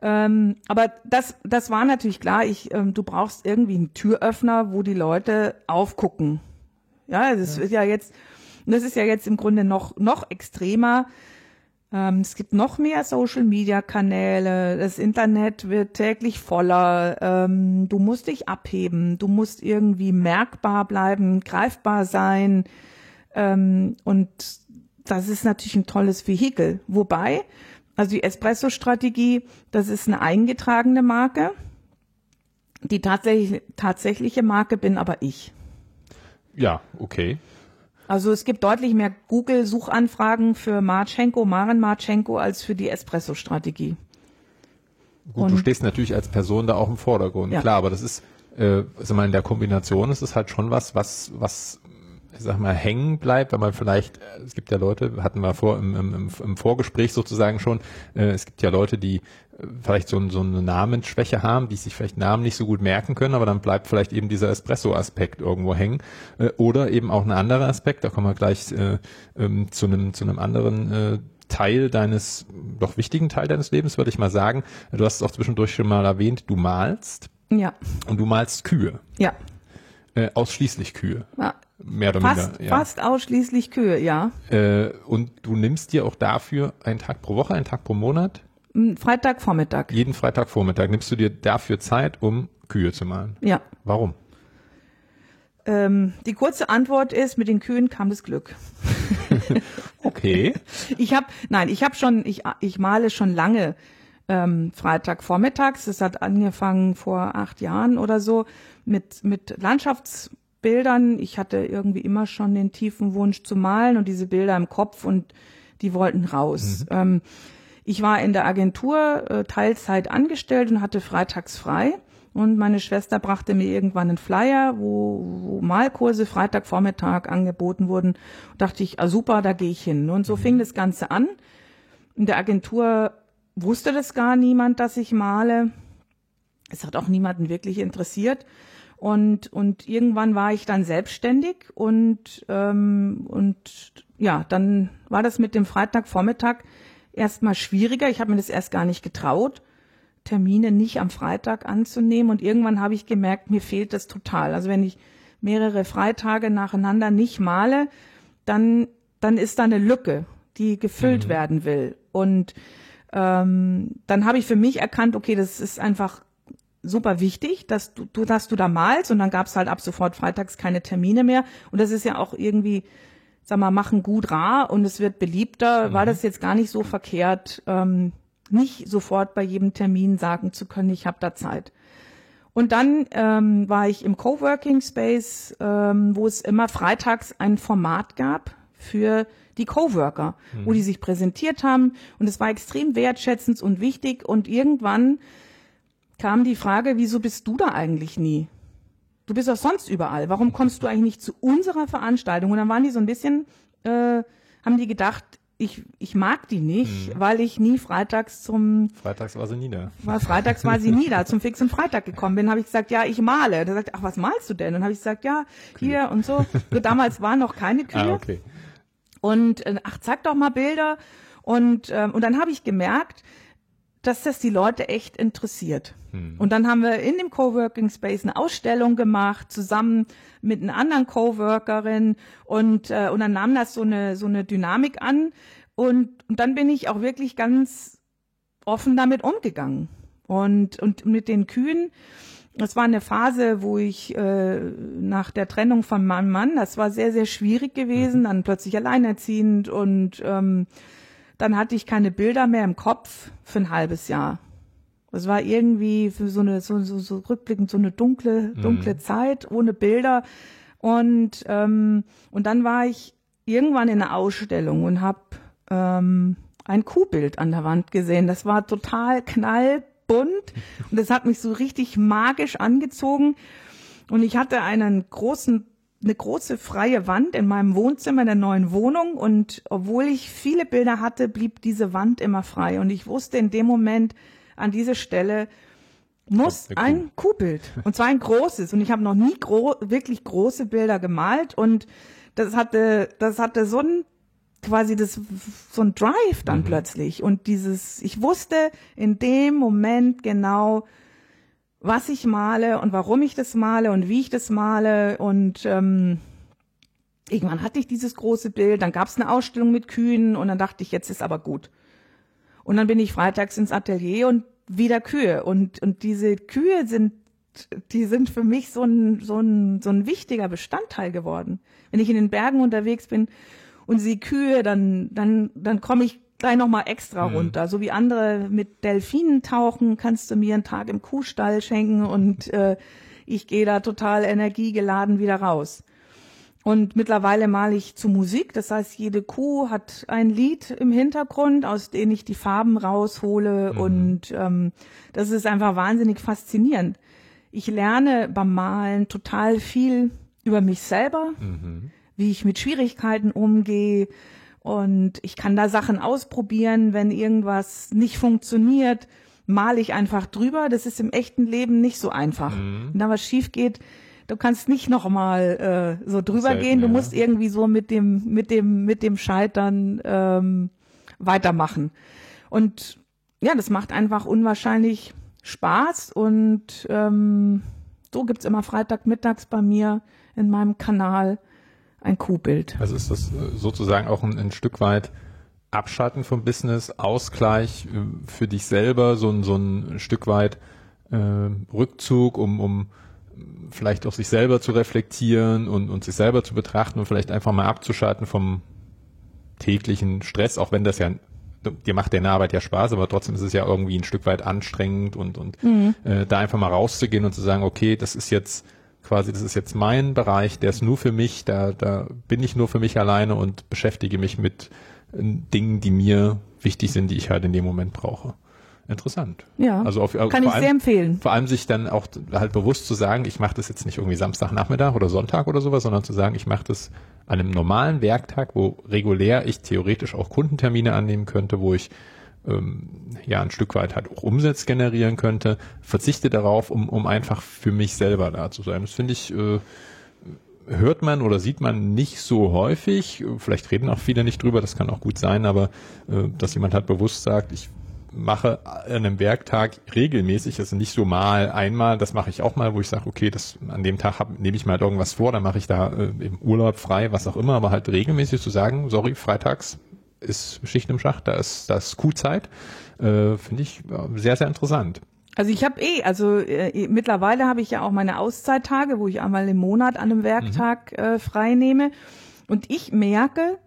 Ähm, aber das, das war natürlich klar. Ich, ähm, du brauchst irgendwie einen Türöffner, wo die Leute aufgucken. Ja, das ist ja jetzt, das ist ja jetzt im Grunde noch noch extremer. Ähm, es gibt noch mehr Social-Media-Kanäle. Das Internet wird täglich voller. Ähm, du musst dich abheben. Du musst irgendwie merkbar bleiben, greifbar sein. Ähm, und das ist natürlich ein tolles Vehikel. Wobei, also die Espresso-Strategie, das ist eine eingetragene Marke. Die tatsächlich, tatsächliche Marke bin aber ich. Ja, okay. Also es gibt deutlich mehr Google-Suchanfragen für Marchenko, Maren Marchenko, als für die Espresso-Strategie. Gut, Und- du stehst natürlich als Person da auch im Vordergrund, Ja. klar, aber das ist, äh, mal, in der Kombination ist es halt schon was, was, was, ich sag mal, hängen bleibt, wenn man vielleicht, äh, es gibt ja Leute, hatten wir vor im, im, im- Vorgespräch sozusagen schon, äh, es gibt ja Leute, die äh, vielleicht so, so eine Namensschwäche haben, die sich vielleicht Namen nicht so gut merken können, aber dann bleibt vielleicht eben dieser Espresso-Aspekt irgendwo hängen. Äh, oder eben auch ein anderer Aspekt, da kommen wir gleich äh, ähm, zu einem zu einem anderen äh, Teil deines, doch wichtigen Teil deines Lebens, würde ich mal sagen. Du hast es auch zwischendurch schon mal erwähnt, du malst Ja, und du malst Kühe, ja. äh, ausschließlich Kühe, ja. Mehr oder Fast, minder. fast ausschließlich Kühe, ja. Äh, und du nimmst dir auch dafür einen Tag pro Woche, einen Tag pro Monat, Mm, Freitagvormittag. jeden Freitagvormittag nimmst du dir dafür Zeit, um Kühe zu malen. Ja. Warum? Ähm, die kurze Antwort ist, mit den Kühen kam das Glück. [laughs] Okay. Ich habe, nein, ich habe schon, ich, ich male schon lange ähm, Freitagvormittags. Das hat angefangen vor acht Jahren oder so mit mit Landschaftsbildern. Ich hatte irgendwie immer schon den tiefen Wunsch zu malen und diese Bilder im Kopf und Die wollten raus. Mhm. Ähm, ich war in der Agentur äh, Teilzeit angestellt und hatte freitags frei. Und meine Schwester brachte mir irgendwann einen Flyer, wo, wo Malkurse Freitagvormittag angeboten wurden. Und dachte ich, ah super, da gehe ich hin. Und so mhm. fing das Ganze an. In der Agentur wusste das gar niemand, dass ich male. Es hat auch niemanden wirklich interessiert. Und, und irgendwann war ich dann selbstständig und, ähm, und ja, dann war das mit dem Freitagvormittag erstmal schwieriger. Ich habe mir das erst gar nicht getraut, Termine nicht am Freitag anzunehmen. Und irgendwann habe ich gemerkt, mir fehlt das total. Also wenn ich mehrere Freitage nacheinander nicht male, dann, dann ist da eine Lücke, die gefüllt mhm. werden will. Und ähm, dann habe ich für mich erkannt, okay, das ist einfach super wichtig, dass du, du, dass du da malst und dann gab es halt ab sofort freitags keine Termine mehr. Und das ist ja auch irgendwie, sag mal, machen gut rar und es wird beliebter, mhm. war das jetzt gar nicht so verkehrt, ähm, nicht sofort bei jedem Termin sagen zu können, ich habe da Zeit. Und dann ähm, war ich im Coworking Space, ähm, wo es immer freitags ein Format gab für die Coworker, mhm. wo die sich präsentiert haben. Und es war extrem wertschätzend und wichtig. Und irgendwann kam die Frage, wieso bist du da eigentlich nie? Du bist auch sonst überall. Warum kommst du eigentlich nicht zu unserer Veranstaltung? Und dann waren die so ein bisschen, äh, haben die gedacht, ich, ich mag die nicht, mhm. weil ich nie freitags zum Freitags war sie nie da. War freitags war sie nie da, zum fixen Freitag gekommen bin, habe ich gesagt, ja, ich male. Da sagt, ach, was malst du denn? Und dann habe ich gesagt, ja, Kühe. hier und so. so. Damals waren noch keine Kühe. Ah, okay. Und äh, ach, zeig doch mal Bilder. Und ähm, und dann habe ich gemerkt, dass das die Leute echt interessiert. Hm. Und dann haben wir in dem Coworking Space eine Ausstellung gemacht, zusammen mit einer anderen Coworkerin und, äh, und dann nahm das so eine, so eine Dynamik an und, und dann bin ich auch wirklich ganz offen damit umgegangen. Und, und mit den Kühen, das war eine Phase, wo ich äh, nach der Trennung von meinem Mann, das war sehr, sehr schwierig gewesen, mhm. dann plötzlich alleinerziehend und ähm, dann hatte ich keine Bilder mehr im Kopf für ein halbes Jahr. Es war irgendwie für so eine, so, so, so rückblickend so eine dunkle, dunkle mhm. Zeit ohne Bilder. Und, ähm, und dann war ich irgendwann in einer Ausstellung und habe ähm, ein Kuhbild an der Wand gesehen. Das war total knallbunt und das hat mich so richtig magisch angezogen. Und ich hatte einen großen eine große freie Wand in meinem Wohnzimmer in der neuen Wohnung und obwohl ich viele Bilder hatte, blieb diese Wand immer frei. Und ich wusste in dem Moment an dieser Stelle muss ein Kuhbild und zwar ein großes. Und ich habe noch nie gro wirklich große Bilder gemalt. Und das hatte das hatte so ein quasi das so ein Drive dann mhm. plötzlich. Und dieses ich wusste in dem Moment genau was ich male und warum ich das male und wie ich das male. Und ähm, irgendwann hatte ich dieses große Bild, dann gab es eine Ausstellung mit Kühen und dann dachte ich, jetzt ist aber gut. Und dann bin ich freitags ins Atelier und wieder Kühe. Und, und diese Kühe sind, die sind für mich so ein, so, ein, so ein wichtiger Bestandteil geworden. Wenn ich in den Bergen unterwegs bin und sehe Kühe, dann, dann, dann komme ich gleich nochmal extra mhm. runter. So wie andere mit Delfinen tauchen, kannst du mir einen Tag im Kuhstall schenken und äh, ich gehe da total energiegeladen wieder raus. Und mittlerweile male ich zu Musik, das heißt, jede Kuh hat ein Lied im Hintergrund, aus dem ich die Farben raushole mhm. und ähm, das ist einfach wahnsinnig faszinierend. Ich lerne beim Malen total viel über mich selber, mhm. wie ich mit Schwierigkeiten umgehe, und ich kann da Sachen ausprobieren, wenn irgendwas nicht funktioniert, male ich einfach drüber. Das ist im echten Leben nicht so einfach. Mhm. Wenn da was schief geht, du kannst nicht nochmal äh, so drüber Selten, gehen. Du ja. musst irgendwie so mit dem, mit dem, mit dem Scheitern ähm, weitermachen. Und ja, das macht einfach unwahrscheinlich Spaß und ähm, so gibt's immer Freitagmittags bei mir in meinem Kanal ein Kuhbild. Also ist das äh, sozusagen auch ein, ein Stück weit Abschalten vom Business, Ausgleich äh, für dich selber, so ein, so ein Stück weit äh, Rückzug, um, um vielleicht auch sich selber zu reflektieren und, und sich selber zu betrachten und vielleicht einfach mal abzuschalten vom täglichen Stress, auch wenn das ja dir macht deine Arbeit ja Spaß, aber trotzdem ist es ja irgendwie ein Stück weit anstrengend und, und mhm. äh, da einfach mal rauszugehen und zu sagen, okay, das ist jetzt quasi, das ist jetzt mein Bereich, der ist nur für mich, da, da bin ich nur für mich alleine und beschäftige mich mit Dingen, die mir wichtig sind, die ich halt in dem Moment brauche. Interessant. Ja. Also auf, kann ich allem, sehr empfehlen. Vor allem sich dann auch halt bewusst zu sagen, ich mache das jetzt nicht irgendwie Samstagnachmittag oder Sonntag oder sowas, sondern zu sagen, ich mache das an einem normalen Werktag, wo regulär ich theoretisch auch Kundentermine annehmen könnte, wo ich ähm, ja ein Stück weit halt auch Umsatz generieren könnte, verzichte darauf, um, um einfach für mich selber da zu sein. Das finde ich, äh, hört man oder sieht man nicht so häufig. Vielleicht reden auch viele nicht drüber, das kann auch gut sein, aber äh, dass jemand halt bewusst sagt, ich mache an einem Werktag regelmäßig, also nicht so mal einmal, das mache ich auch mal, wo ich sage, okay, das an dem Tag hab, nehme ich mal halt irgendwas vor, dann mache ich da äh, im Urlaub frei, was auch immer, aber halt regelmäßig zu sagen, sorry, freitags ist Schicht im Schacht, da ist das Q-Zeit, äh, finde ich sehr, sehr interessant. Also ich habe eh, also äh, mittlerweile habe ich ja auch meine Auszeittage, wo ich einmal im Monat an einem Werktag mhm. äh, frei nehme. Und ich merke,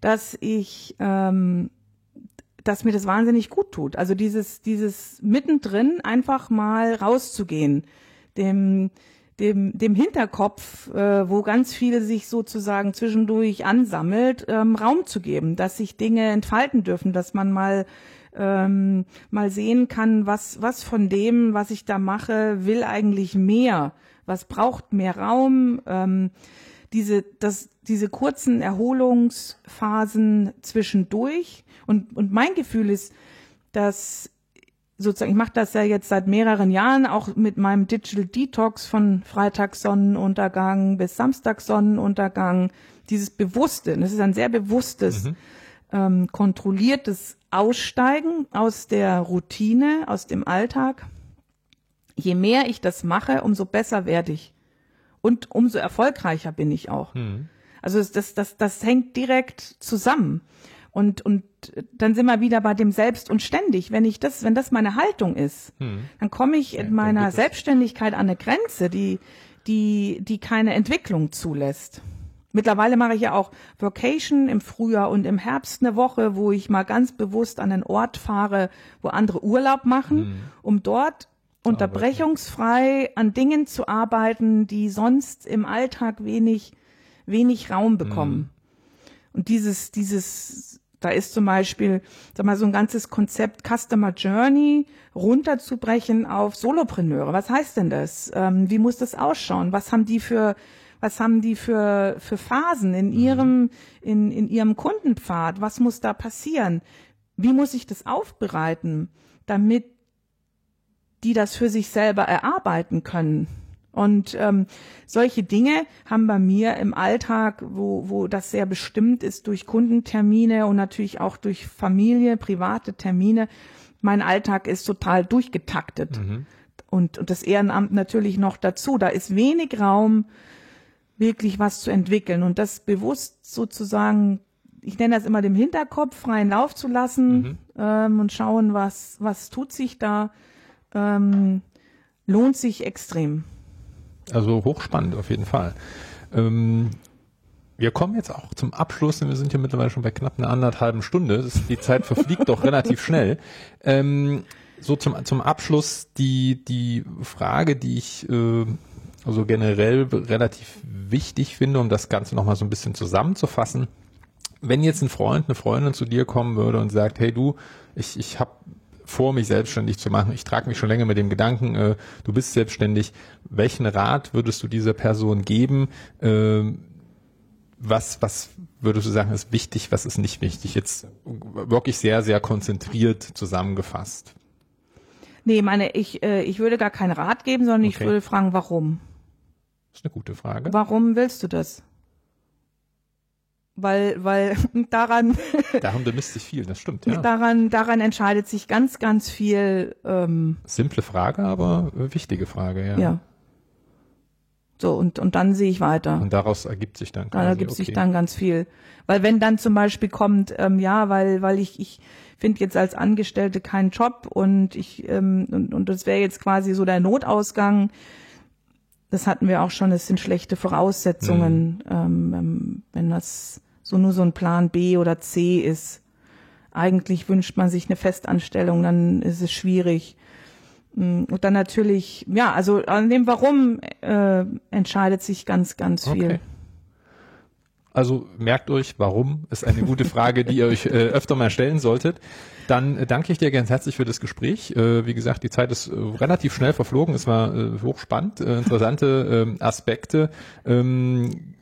dass ich ähm, dass mir das wahnsinnig gut tut. Also dieses, dieses mittendrin einfach mal rauszugehen, dem, dem, dem Hinterkopf, äh, wo ganz viele sich sozusagen zwischendurch ansammelt, ähm, Raum zu geben, dass sich Dinge entfalten dürfen, dass man mal ähm, mal sehen kann, was, was von dem, was ich da mache, will eigentlich mehr, was braucht mehr Raum. Ähm, diese, das, diese kurzen Erholungsphasen zwischendurch. Und, und mein Gefühl ist, dass sozusagen, ich mache das ja jetzt seit mehreren Jahren, auch mit meinem Digital Detox von Freitagssonnenuntergang bis Samstagssonnenuntergang, dieses Bewusste, das ist ein sehr bewusstes, mhm. ähm, kontrolliertes Aussteigen aus der Routine, aus dem Alltag. Je mehr ich das mache, umso besser werde ich. Und umso erfolgreicher bin ich auch. Mhm. Also das, das, das hängt direkt zusammen. Und, und dann sind wir wieder bei dem Selbst und ständig. Wenn ich das, wenn das meine Haltung ist, hm. dann komme ich in meiner Selbstständigkeit an eine Grenze, die, die, die keine Entwicklung zulässt. Mittlerweile mache ich ja auch Vacation im Frühjahr und im Herbst eine Woche, wo ich mal ganz bewusst an einen Ort fahre, wo andere Urlaub machen, hm. um dort unterbrechungsfrei an Dingen zu arbeiten, die sonst im Alltag wenig, wenig Raum bekommen. Mhm. Und dieses, dieses, da ist zum Beispiel, sag mal, so ein ganzes Konzept Customer Journey runterzubrechen auf Solopreneure. Was heißt denn das? Ähm, wie muss das ausschauen? Was haben die für, was haben die für, für Phasen in mhm. ihrem, in, in ihrem Kundenpfad? Was muss da passieren? Wie muss ich das aufbereiten, damit die das für sich selber erarbeiten können. Und ähm, solche Dinge haben bei mir im Alltag, wo, wo das sehr bestimmt ist durch Kundentermine und natürlich auch durch Familie, private Termine. Mein Alltag ist total durchgetaktet. Mhm. Und, und das Ehrenamt natürlich noch dazu. Da ist wenig Raum, wirklich was zu entwickeln. Und das bewusst sozusagen, ich nenne das immer dem Hinterkopf, freien Lauf zu lassen mhm. ähm, und schauen, was, was tut sich da ähm, lohnt sich extrem. Also hochspannend auf jeden Fall. Ähm, wir kommen jetzt auch zum Abschluss, denn wir sind ja mittlerweile schon bei knapp einer anderthalben Stunde. Das, die Zeit verfliegt doch relativ schnell. Ähm, so zum, zum Abschluss die, die Frage, die ich äh, also generell relativ wichtig finde, um das Ganze nochmal so ein bisschen zusammenzufassen. Wenn jetzt ein Freund, eine Freundin zu dir kommen würde und sagt, hey du, ich, ich habe vor, mich selbstständig zu machen. Ich trage mich schon länger mit dem Gedanken, äh, du bist selbstständig. Welchen Rat würdest du dieser Person geben? Äh, was, was würdest du sagen, ist wichtig, was ist nicht wichtig? Jetzt wirklich sehr, sehr konzentriert zusammengefasst. Nee, meine, ich, äh, ich würde gar keinen Rat geben, sondern okay. ich würde fragen, warum? Das ist eine gute Frage. Warum willst du das? Weil, weil [laughs] daran. Darum bemisst sich viel, das stimmt, ja. Daran, daran entscheidet sich ganz, ganz viel. Ähm, Simple Frage, aber wichtige Frage, ja. Ja. So, und, und dann sehe ich weiter. Und daraus ergibt sich dann quasi, Da ergibt okay. sich dann ganz viel. Weil wenn dann zum Beispiel kommt, ähm, ja, weil, weil ich, ich finde jetzt als Angestellte keinen Job und ich, ähm, und, und das wäre jetzt quasi so der Notausgang, das hatten wir auch schon, es sind schlechte Voraussetzungen, mhm. ähm, wenn das so nur so ein Plan B oder C ist. Eigentlich wünscht man sich eine Festanstellung, dann ist es schwierig. Mm, und dann natürlich, ja, also an dem Warum äh, entscheidet sich ganz, ganz viel. Okay. Also merkt euch, warum ist eine gute Frage, die ihr euch äh, öfter mal stellen solltet. Dann äh, danke ich dir ganz herzlich für das Gespräch. Äh, wie gesagt, die Zeit ist äh, relativ schnell verflogen. Es war äh, hochspannend, äh, interessante ähm, Aspekte. Ähm,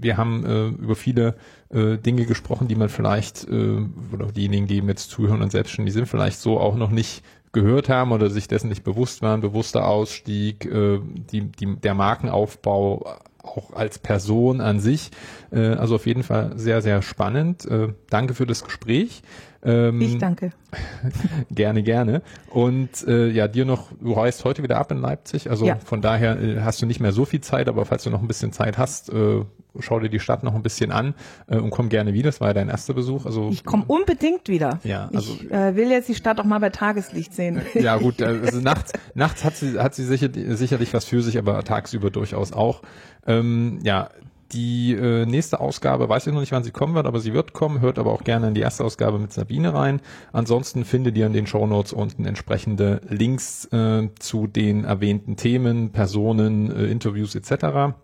wir haben über viele äh, Dinge gesprochen, die man vielleicht, äh, oder diejenigen, die jetzt zuhören und selbstständig sind, vielleicht so auch noch nicht gehört haben oder sich dessen nicht bewusst waren, bewusster Ausstieg, äh, die, die, der Markenaufbau auch als Person an sich. Äh, also auf jeden Fall sehr, sehr spannend. Äh, danke für das Gespräch. Ähm, ich danke. [laughs] gerne, gerne. Und äh, ja, dir noch, du reist heute wieder ab in Leipzig, also ja. von daher äh, hast du nicht mehr so viel Zeit, aber falls du noch ein bisschen Zeit hast, äh, schau dir die Stadt noch ein bisschen an äh, und komm gerne wieder. Das war ja dein erster Besuch. Also ich komme unbedingt wieder. Ja, also ich äh, will jetzt die Stadt auch mal bei Tageslicht sehen. Ja gut, also nachts, nachts hat sie hat sie sicher, sicherlich was für sich, aber tagsüber durchaus auch. Ähm, ja, die äh, nächste Ausgabe, weiß ich noch nicht, wann sie kommen wird, aber sie wird kommen. Hört aber auch gerne in die erste Ausgabe mit Sabine rein. Ansonsten findet ihr in den Show Notes unten entsprechende Links äh, zu den erwähnten Themen, Personen, äh, Interviews etc.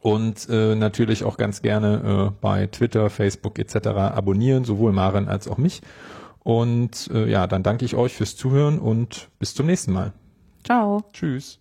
Und äh, natürlich auch ganz gerne äh, bei Twitter, Facebook etc. abonnieren, sowohl Maren als auch mich. Und äh, ja, dann danke ich euch fürs Zuhören und bis zum nächsten Mal. Ciao. Tschüss.